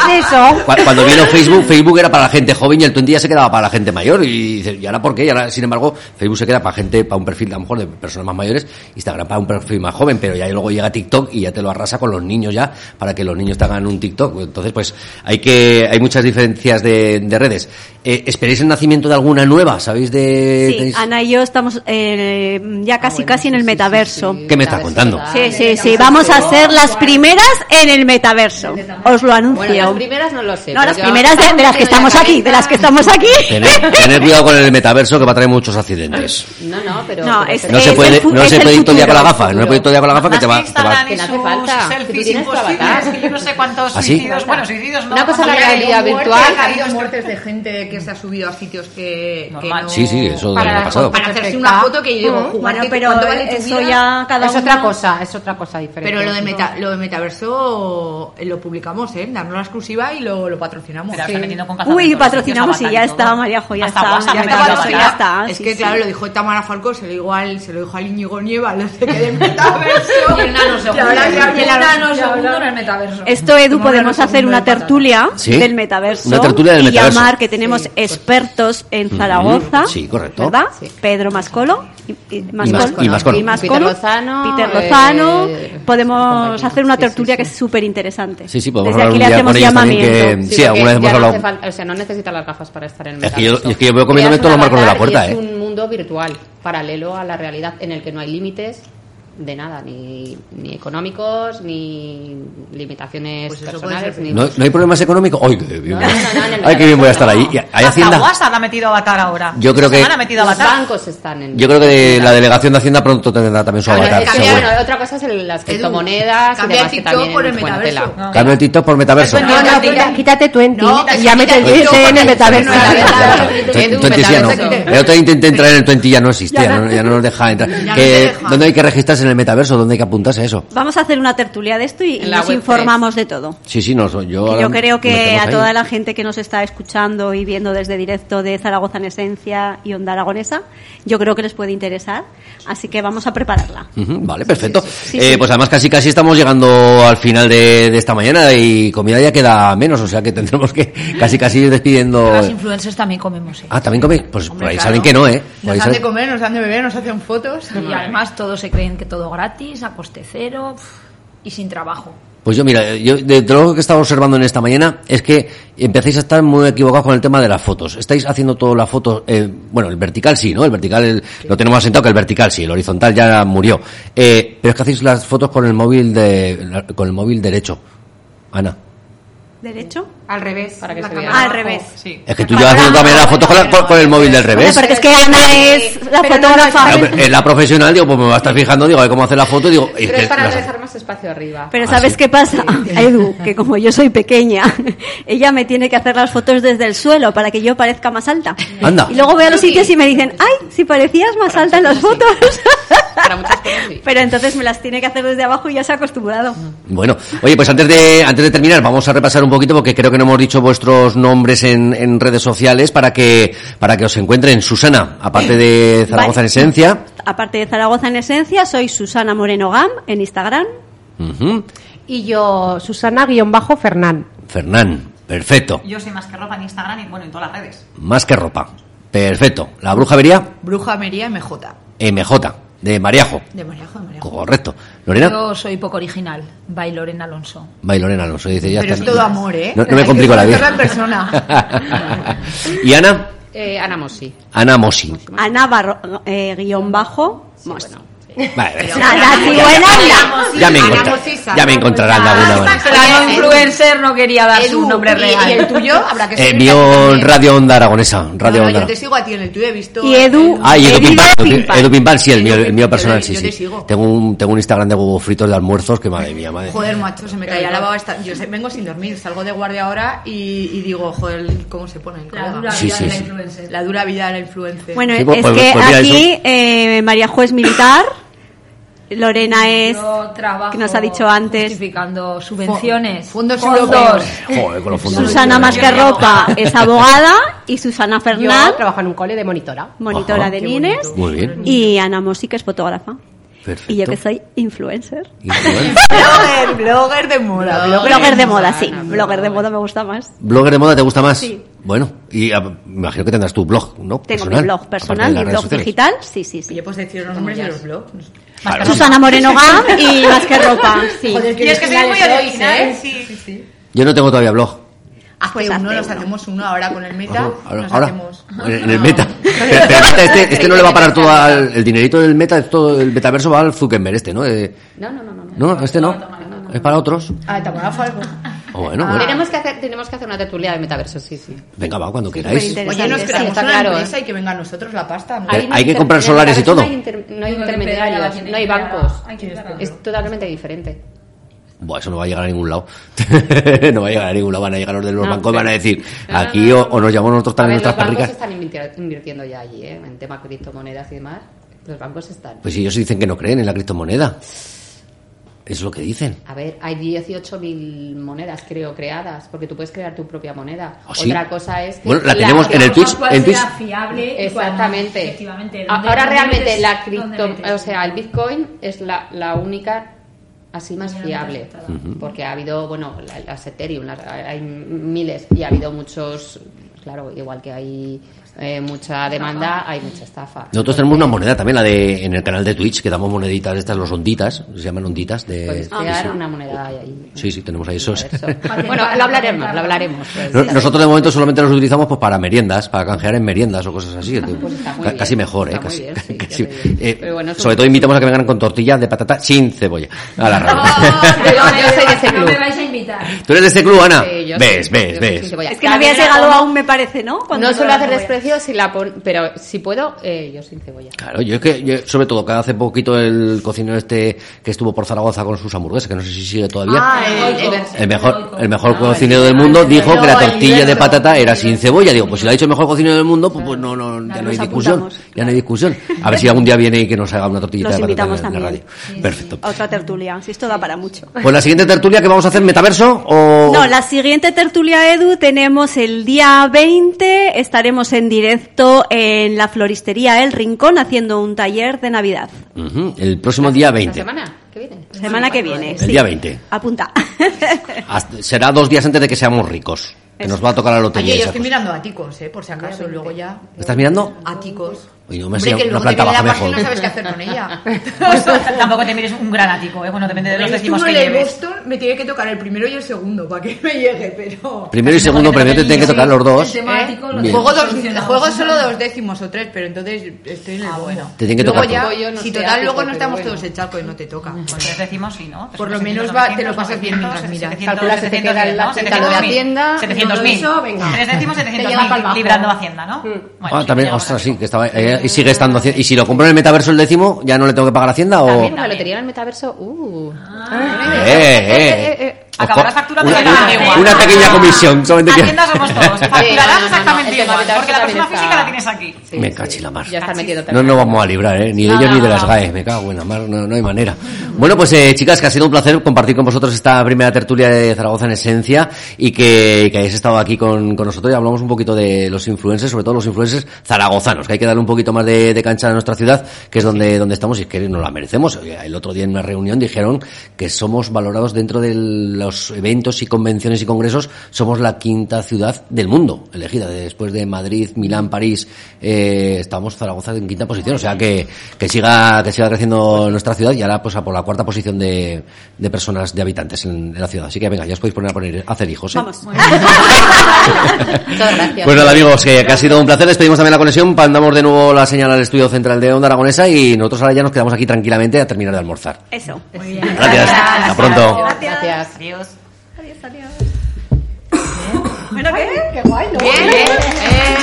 ¿Qué es eso? Cu- Cuando vino Facebook, Facebook era para la gente joven y el 20 ya se quedaba para la gente mayor. Y ¿y ahora por qué? Y ahora, sin embargo, Facebook se queda para gente, para un perfil a lo mejor de personas más mayores, Instagram para un perfil más joven, pero ya luego llega TikTok y ya te lo arrasa con los niños ya, para que los niños te hagan un TikTok. Entonces, pues, hay que, hay muchas diferencias de, de redes. Eh, ¿Esperéis el nacimiento de alguna nueva? ¿Sabéis de...? Sí, tenéis- Ana y yo estamos eh, ya casi casi en el metaverso. ¿Qué me estás contando? Sí, sí, sí, vamos a ser las primeras en el metaverso. Os lo anuncio. Bueno, las primeras no lo sé. No, las primeras de, de las que estamos aquí, de las que estamos aquí. Tener, tener cuidado con el metaverso que va a traer muchos accidentes. No, no, pero... No, es- No se puede, el no es se el puede ir todo el día con la gafa, no se puede ir todo el día con la gafa que te va, que te va- Que no hace falta, que selfies imposibles, yo no sé cuántos ¿Ah, sí? suicidios, bueno, suicidios no. Una cosa la realidad muertes, virtual, Ha habido muertes de gente que se ha subido a sitios que, que Normal. no... Sí, sí, eso Para ha pasado. Para hacerse una foto que yo digo, Ujú. jugar, Bueno, ¿qué- pero ¿cuánto vale tu eso vida? ya cada es otra cosa, es otra cosa diferente. Pero lo de, meta, lo de metaverso eh, lo publicamos, ¿eh? Darnos la exclusiva y lo, lo patrocinamos. Pero Sí. con Uy, patrocinamos y ya está, todo. Mariajo, ya Hasta está. WhatsApp Ya mete está, avatar. ya está. Es sí, que, sí. claro, lo dijo Tamara Falcó, se lo dijo al, se lo dijo al Íñigo Nieva, lo sé que de metaverso. Y el nanosegundo. En el metaverso. Esto, Edu, podemos hacer una tertulia del metaverso. Una tertulia del y llamar que tenemos expertos en Zaragoza. Sí, correcto. ¿Verdad? Pedro Mascolo. Y, y Mas- y Mascolo. y Mascolo, Peter Lozano, Peter Lozano. eh, podemos hacer una Sí, sí, tertulia sí. que es súper interesante. Sí, sí, podemos Desde hablar aquí un le día hacemos con ellos también llamamiento. que- Sí, alguna vez hemos hablado. falta- o sea, no necesita las gafas para estar en el Es que yo- es que yo veo comiéndome todos los marcos de la avatar y puerta, Es ¿eh? un mundo virtual, paralelo a la realidad, en el que no hay límites de nada, ni, ni económicos, ni limitaciones Pues personales. Ni... ¿No, no hay problemas económicos? ¡Ay, qué bien! No, no, ¡Ay, qué bien voy a estar ahí! metaverso ¿Y ¿Hay Hasta Hacienda? WhatsApp ha metido avatar ahora. Yo creo que- metido Los avatar. bancos están en. Yo creo que de la delegación de Hacienda pronto tendrá también su avatar, seguro. bueno, otra cosa es el- las criptomonedas y cambia demás el que TikTok también por el metaverso. Cambio el TikTok por metaverso. No, No, no, no, quita- quítate 20 No, y ya mete el TikTok en el porque metaverso. Twenty ya no. El otro intenté entrar en el 20 ya no existe, ya no, nos deja entrar. ¿Dónde hay que registrarse en el metaverso? ¿Dónde hay que apuntarse a eso? Vamos a hacer una tertulia de esto y, y nos informamos de todo. Sí, sí, no, yo yo creo que a ahí. toda la gente que nos está escuchando y viendo desde directo de Zaragoza en Esencia y Onda Aragonesa, yo creo que les puede interesar. Así que vamos a prepararla. Ujú, Vale, perfecto. Sí, Eh, sí. Pues además casi casi estamos llegando al final de, de esta mañana y comida ya queda menos, o sea que [LAUGHS] tendremos que casi casi ir despidiendo. Las influencers también comemos, ¿eh? Ah, también coméis. Pues por Hombre, ahí claro. saben que no, ¿eh? Por Nos han de saben- comer, nos han de beber, nos hacen fotos. Y además todos se creen que todo gratis, a coste cero y sin trabajo. Pues yo, mira, yo de todo lo que estaba observando en esta mañana es que empezáis a estar muy equivocados con el tema de las fotos. Estáis haciendo todas las fotos, eh, bueno, el vertical sí, ¿no? El vertical el- lo tenemos asentado que el vertical sí, el horizontal ya murió. Eh, pero es que hacéis las fotos con el móvil de, la- con el móvil derecho. Ana. ¿Derecho? Al revés. Para que la se vea. Al revés. Sí. Es que tú llevas haciendo también las fotos con, la- con- con el móvil del Bueno, revés. porque es que Ana es la Pero fotógrafa. no, Es la profesional, digo, pues me va a estar fijando, digo, a ver cómo hace la foto, digo, y es Pero que es para las- dejar más espacio arriba. Pero Ah, ¿sabes sí. qué pasa, Edu? Que como yo soy pequeña, [LAUGHS] ella me tiene que hacer las fotos desde el suelo para que yo parezca más alta. Anda. Y luego voy a los sitios y me dicen, ay, si parecías más alta en las fotos. [LAUGHS] Para muchas cosas sí. Pero entonces me las tiene que hacer desde abajo y ya se ha acostumbrado. Bueno, oye, pues antes de, antes de terminar, vamos a repasar un poquito porque creo que no hemos dicho vuestros nombres en, en redes sociales para que, para que os encuentren. Susana, aparte de Zaragoza en. Esencia. Aparte de Zaragoza en Esencia, soy Susana Moreno Gam en Instagram. Y yo, Susana-Fernán. Fernán, perfecto. Yo soy más que ropa en Instagram y bueno, en todas las redes. Más que ropa. Perfecto. La bruja vería Bruja Mería MJ. MJ, de Mariajo. De Mariajo, de Mariajo. Correcto. Lorena, Yo soy poco original, by Lorena Alonso. va y Lorena Alonso dice ya Pero está. es todo amor, ¿eh? No, no me complico la vida. persona. [LAUGHS] y Ana, Eh, Ana Mossi. Ana Mosi. Ana barro, eh, guion bajo. Mos. Vale, La, la cigüeña ya me, Ana encontra- Mosisa. ya me encontrarán de alguna manera. La no influencer no quería dar su nombre real. Y, el tuyo habrá que Eh, también. Radio Onda Aragonesa. Radio No, no, Onda. yo te sigo a ti en el tuyo, he visto. Y Edu- Ah, y Edu Pimpal, Edu, Pimpal. Sí, el mío, el mío personal, sí, sí. Tengo un, tengo un Instagram de huevos fritos de almuerzos que madre mía, madre. Joder, macho, se me caía la baba. esta- Yo vengo sin dormir, salgo de guardia ahora y, y digo, joder, ¿cómo se pone La dura vida de la influencer. La dura vida de la influencer. Bueno, pues- es pues- que pues aquí eh, María Juez Militar Lorena es, Yo que nos ha dicho antes. justificando subvenciones. Fondos fondos. europeos. Joder, con los fondos Susana Más que Ropa es abogada y Susana Yo Fernán, trabajo en un cole de monitora. monitora Ajá. de Nines. Muy bien. Y Ana Mosi, que es fotógrafa. Perfecto. Y yo que soy influencer. Influencer. Blogger, [LAUGHS] blogger de moda. Blogger de moda, sí. Blogger de moda me gusta más. ¿Blogger de moda te gusta más? Sí. Bueno, y me imagino que tendrás tu blog, ¿no? Tengo Personal, mi blog personal, mi blog sociales. digital. Sí, sí, sí. Oye, pues decir los nombres de los blogs. Claro. Susana Moreno Gam y Más que Ropa. Sí. Joder, Y es que soy muy original, ¿eh? sí. Sí, sí. Yo no tengo todavía blog. Hace Pues uno, hace nos uno. hacemos uno ahora con el meta. Ahora, nos ahora, hacemos. en el meta. Pero, meta [LAUGHS] este, este no le va a parar todo al, el dinerito del meta, es todo el metaverso va al Zuckerberg este, ¿no? Eh, No, no, no, no. no. no, este no. Es para otros. Ah, Falco. Oh, bueno, bueno. Tenemos que hacer, tenemos que hacer una tertulia de metaverso, sí, sí. Venga, va, cuando queráis. superinteresante. Oye, nos Sí, creamos está una claro, empresa ¿eh? y que venga a nosotros la pasta. ¿no? Hay- no hay que comprar solares y todo. No hay, inter- no hay intermediarios, no hay bancos. Hay. Es totalmente diferente. Buah, eso no va a llegar a ningún lado. [LAUGHS] no va a llegar a ningún lado. Van a llegar los de los No, bancos y van a decir, no, no, aquí no, o, o nos llamamos nosotros también ver, los nuestras bancos están invirti- invirtiendo ya allí, ¿eh? En tema criptomonedas y demás. Los bancos están. Pues si ellos dicen que no creen en la criptomoneda. Es lo que dicen. A ver, hay 18.000 monedas, creo, creadas, porque tú puedes crear tu propia moneda. ¿Ah, sí? Otra cosa es que... Bueno, la tenemos en el Twitch. ¿Cuál En Twitch. fiable? Exactamente. ¿Dónde- Ahora realmente metes- la cripto, o sea, el Bitcoin es la, la única así más fiable, porque ha habido, bueno, la- las Ethereum, las- hay miles y ha habido muchos, claro, igual que hay eh, mucha demanda, hay mucha estafa. Nosotros tenemos una moneda también, la de en el canal de Twitch, que damos moneditas estas, los onditas, se llaman onditas de... Puedes crear una moneda ahí. Sí, sí, tenemos ahí esos. Eso. Bueno, lo hablaremos, lo hablaremos. pues. No- Nosotros de momento solamente los utilizamos pues para meriendas, para canjear en meriendas o cosas así. Pues bien, casi mejor, ¿eh? Casi, bien, sí, casi- eh, bueno, sobre todo invitamos a que vengan con tortillas de patata sin cebolla. A la radio. Yo- yo soy de ese No club. me [LAUGHS] ¿Tú eres de este club, Ana? Sí, yo ves, sí, ves, yo ves. Es que no la llegado como- aún, me parece, ¿no? Cuando No suelo hacer desprecio si la pon, pero si puedo, eh, yo sin cebolla. Claro, yo es que, yo, sobre todo, que hace poquito el cocinero este que estuvo por Zaragoza con sus hamburguesas, que no sé si sigue todavía. Ah, el- el- El mejor, el mejor Ah, cocinero el- del mundo dijo que la tortilla de patata era sin cebolla. Digo, pues si lo ha dicho el mejor cocinero del mundo, pues, pues no, no, ya no hay discusión. Ya no hay discusión. A ver si algún día viene y que nos haga una tortillita de patata en, la radio. Perfecto. Otra tertulia, si esto da para mucho. Pues la siguiente tertulia que vamos a hacer, metaverso o... No, la siguiente tertulia Edu tenemos el día 20, estaremos en directo en la floristería El Rincón haciendo un taller de Navidad. El próximo día ¿La 20. semana que viene? Semana que viene. El sí. día 20. Apunta. [LAUGHS] Hasta- será dos días antes de que seamos ricos. Que nos va a tocar la lotería. Oye, yo estoy cosa. mirando áticos, ¿eh? Por si acaso, luego ya. ¿Estás mirando? Áticos. Oye, no me Hombre, que una luego planta te baja la y mejor. no sabes qué hacer con ella. [LAUGHS] Pues tampoco te mires un granático, ¿eh? Bueno, depende de los Pero décimos esto que el lleves. Boston me tiene que tocar el primero y el segundo para que me llegue, pero... Primero y segundo premio te tienen que tocar los dos. El temático. Juego, dos, juego solo dos décimos o tres, pero entonces estoy en el bueno. Te tienen que luego tocar ya, no si total ático, luego no pero estamos bueno. todos el charco y no te toca. Con tres décimos sí, ¿no? Por lo 300, menos va- te lo 900, pasas bien mientras 900, miras. 700, Calculas que te 700, queda lo de 700.000. Hacienda, 700.000. eso, venga. Tres décimos, Te lleva 700.000 pa'l bajo. librando Hacienda, ¿no? Bueno, Ah, también, ostras, sí, que estaba, eh, y sigue estando Y si lo compro en el metaverso el décimo, ¿ya no le tengo que pagar a Hacienda o...? También la lotería en el metaverso. Uh. Eh, eh. Acabarás facturando una, una- igual. una pequeña comisión. solamente que- somos todos. Sí, Facturarás no, no, no, exactamente igual, porque la persona está- física la tienes aquí. Sí, Me cachi la mar. Ya está metido No también. nos vamos a librar, ¿eh? Ni de No, ellos no, ni de no, las no. GAE. Me cago en la mar, no, no hay manera. Bueno, pues eh, chicas, que ha sido un placer compartir con vosotros esta primera tertulia de Zaragoza en esencia y que, que hayáis estado aquí con, con nosotros y hablamos un poquito de los influencers, sobre todo los influencers zaragozanos, que hay que darle un poquito más de, de cancha a nuestra ciudad, que es donde, donde estamos y es que nos la merecemos. El otro día en una reunión dijeron que somos valorados dentro de los eventos y convenciones y congresos, somos la quinta ciudad del mundo elegida, después de Madrid, Milán, París, eh, estamos Zaragoza en quinta posición, o sea que, que siga, que siga creciendo nuestra ciudad y ahora pues a por la cuarta posición de, de personas, de habitantes en, en la ciudad. Así que venga, ya os podéis poner a poner, a hacer hijos. ¿eh? Vamos. Muchas gracias. Pues nada amigos, que, que ha sido un placer, despedimos también la conexión, mandamos de nuevo la señal al estudio central de Onda Aragonesa y nosotros ahora ya nos quedamos aquí tranquilamente a terminar de almorzar. Eso. Gracias, hasta pronto. Gracias. Adiós, salido. Bueno, ¿qué? Qué guay, ¿no?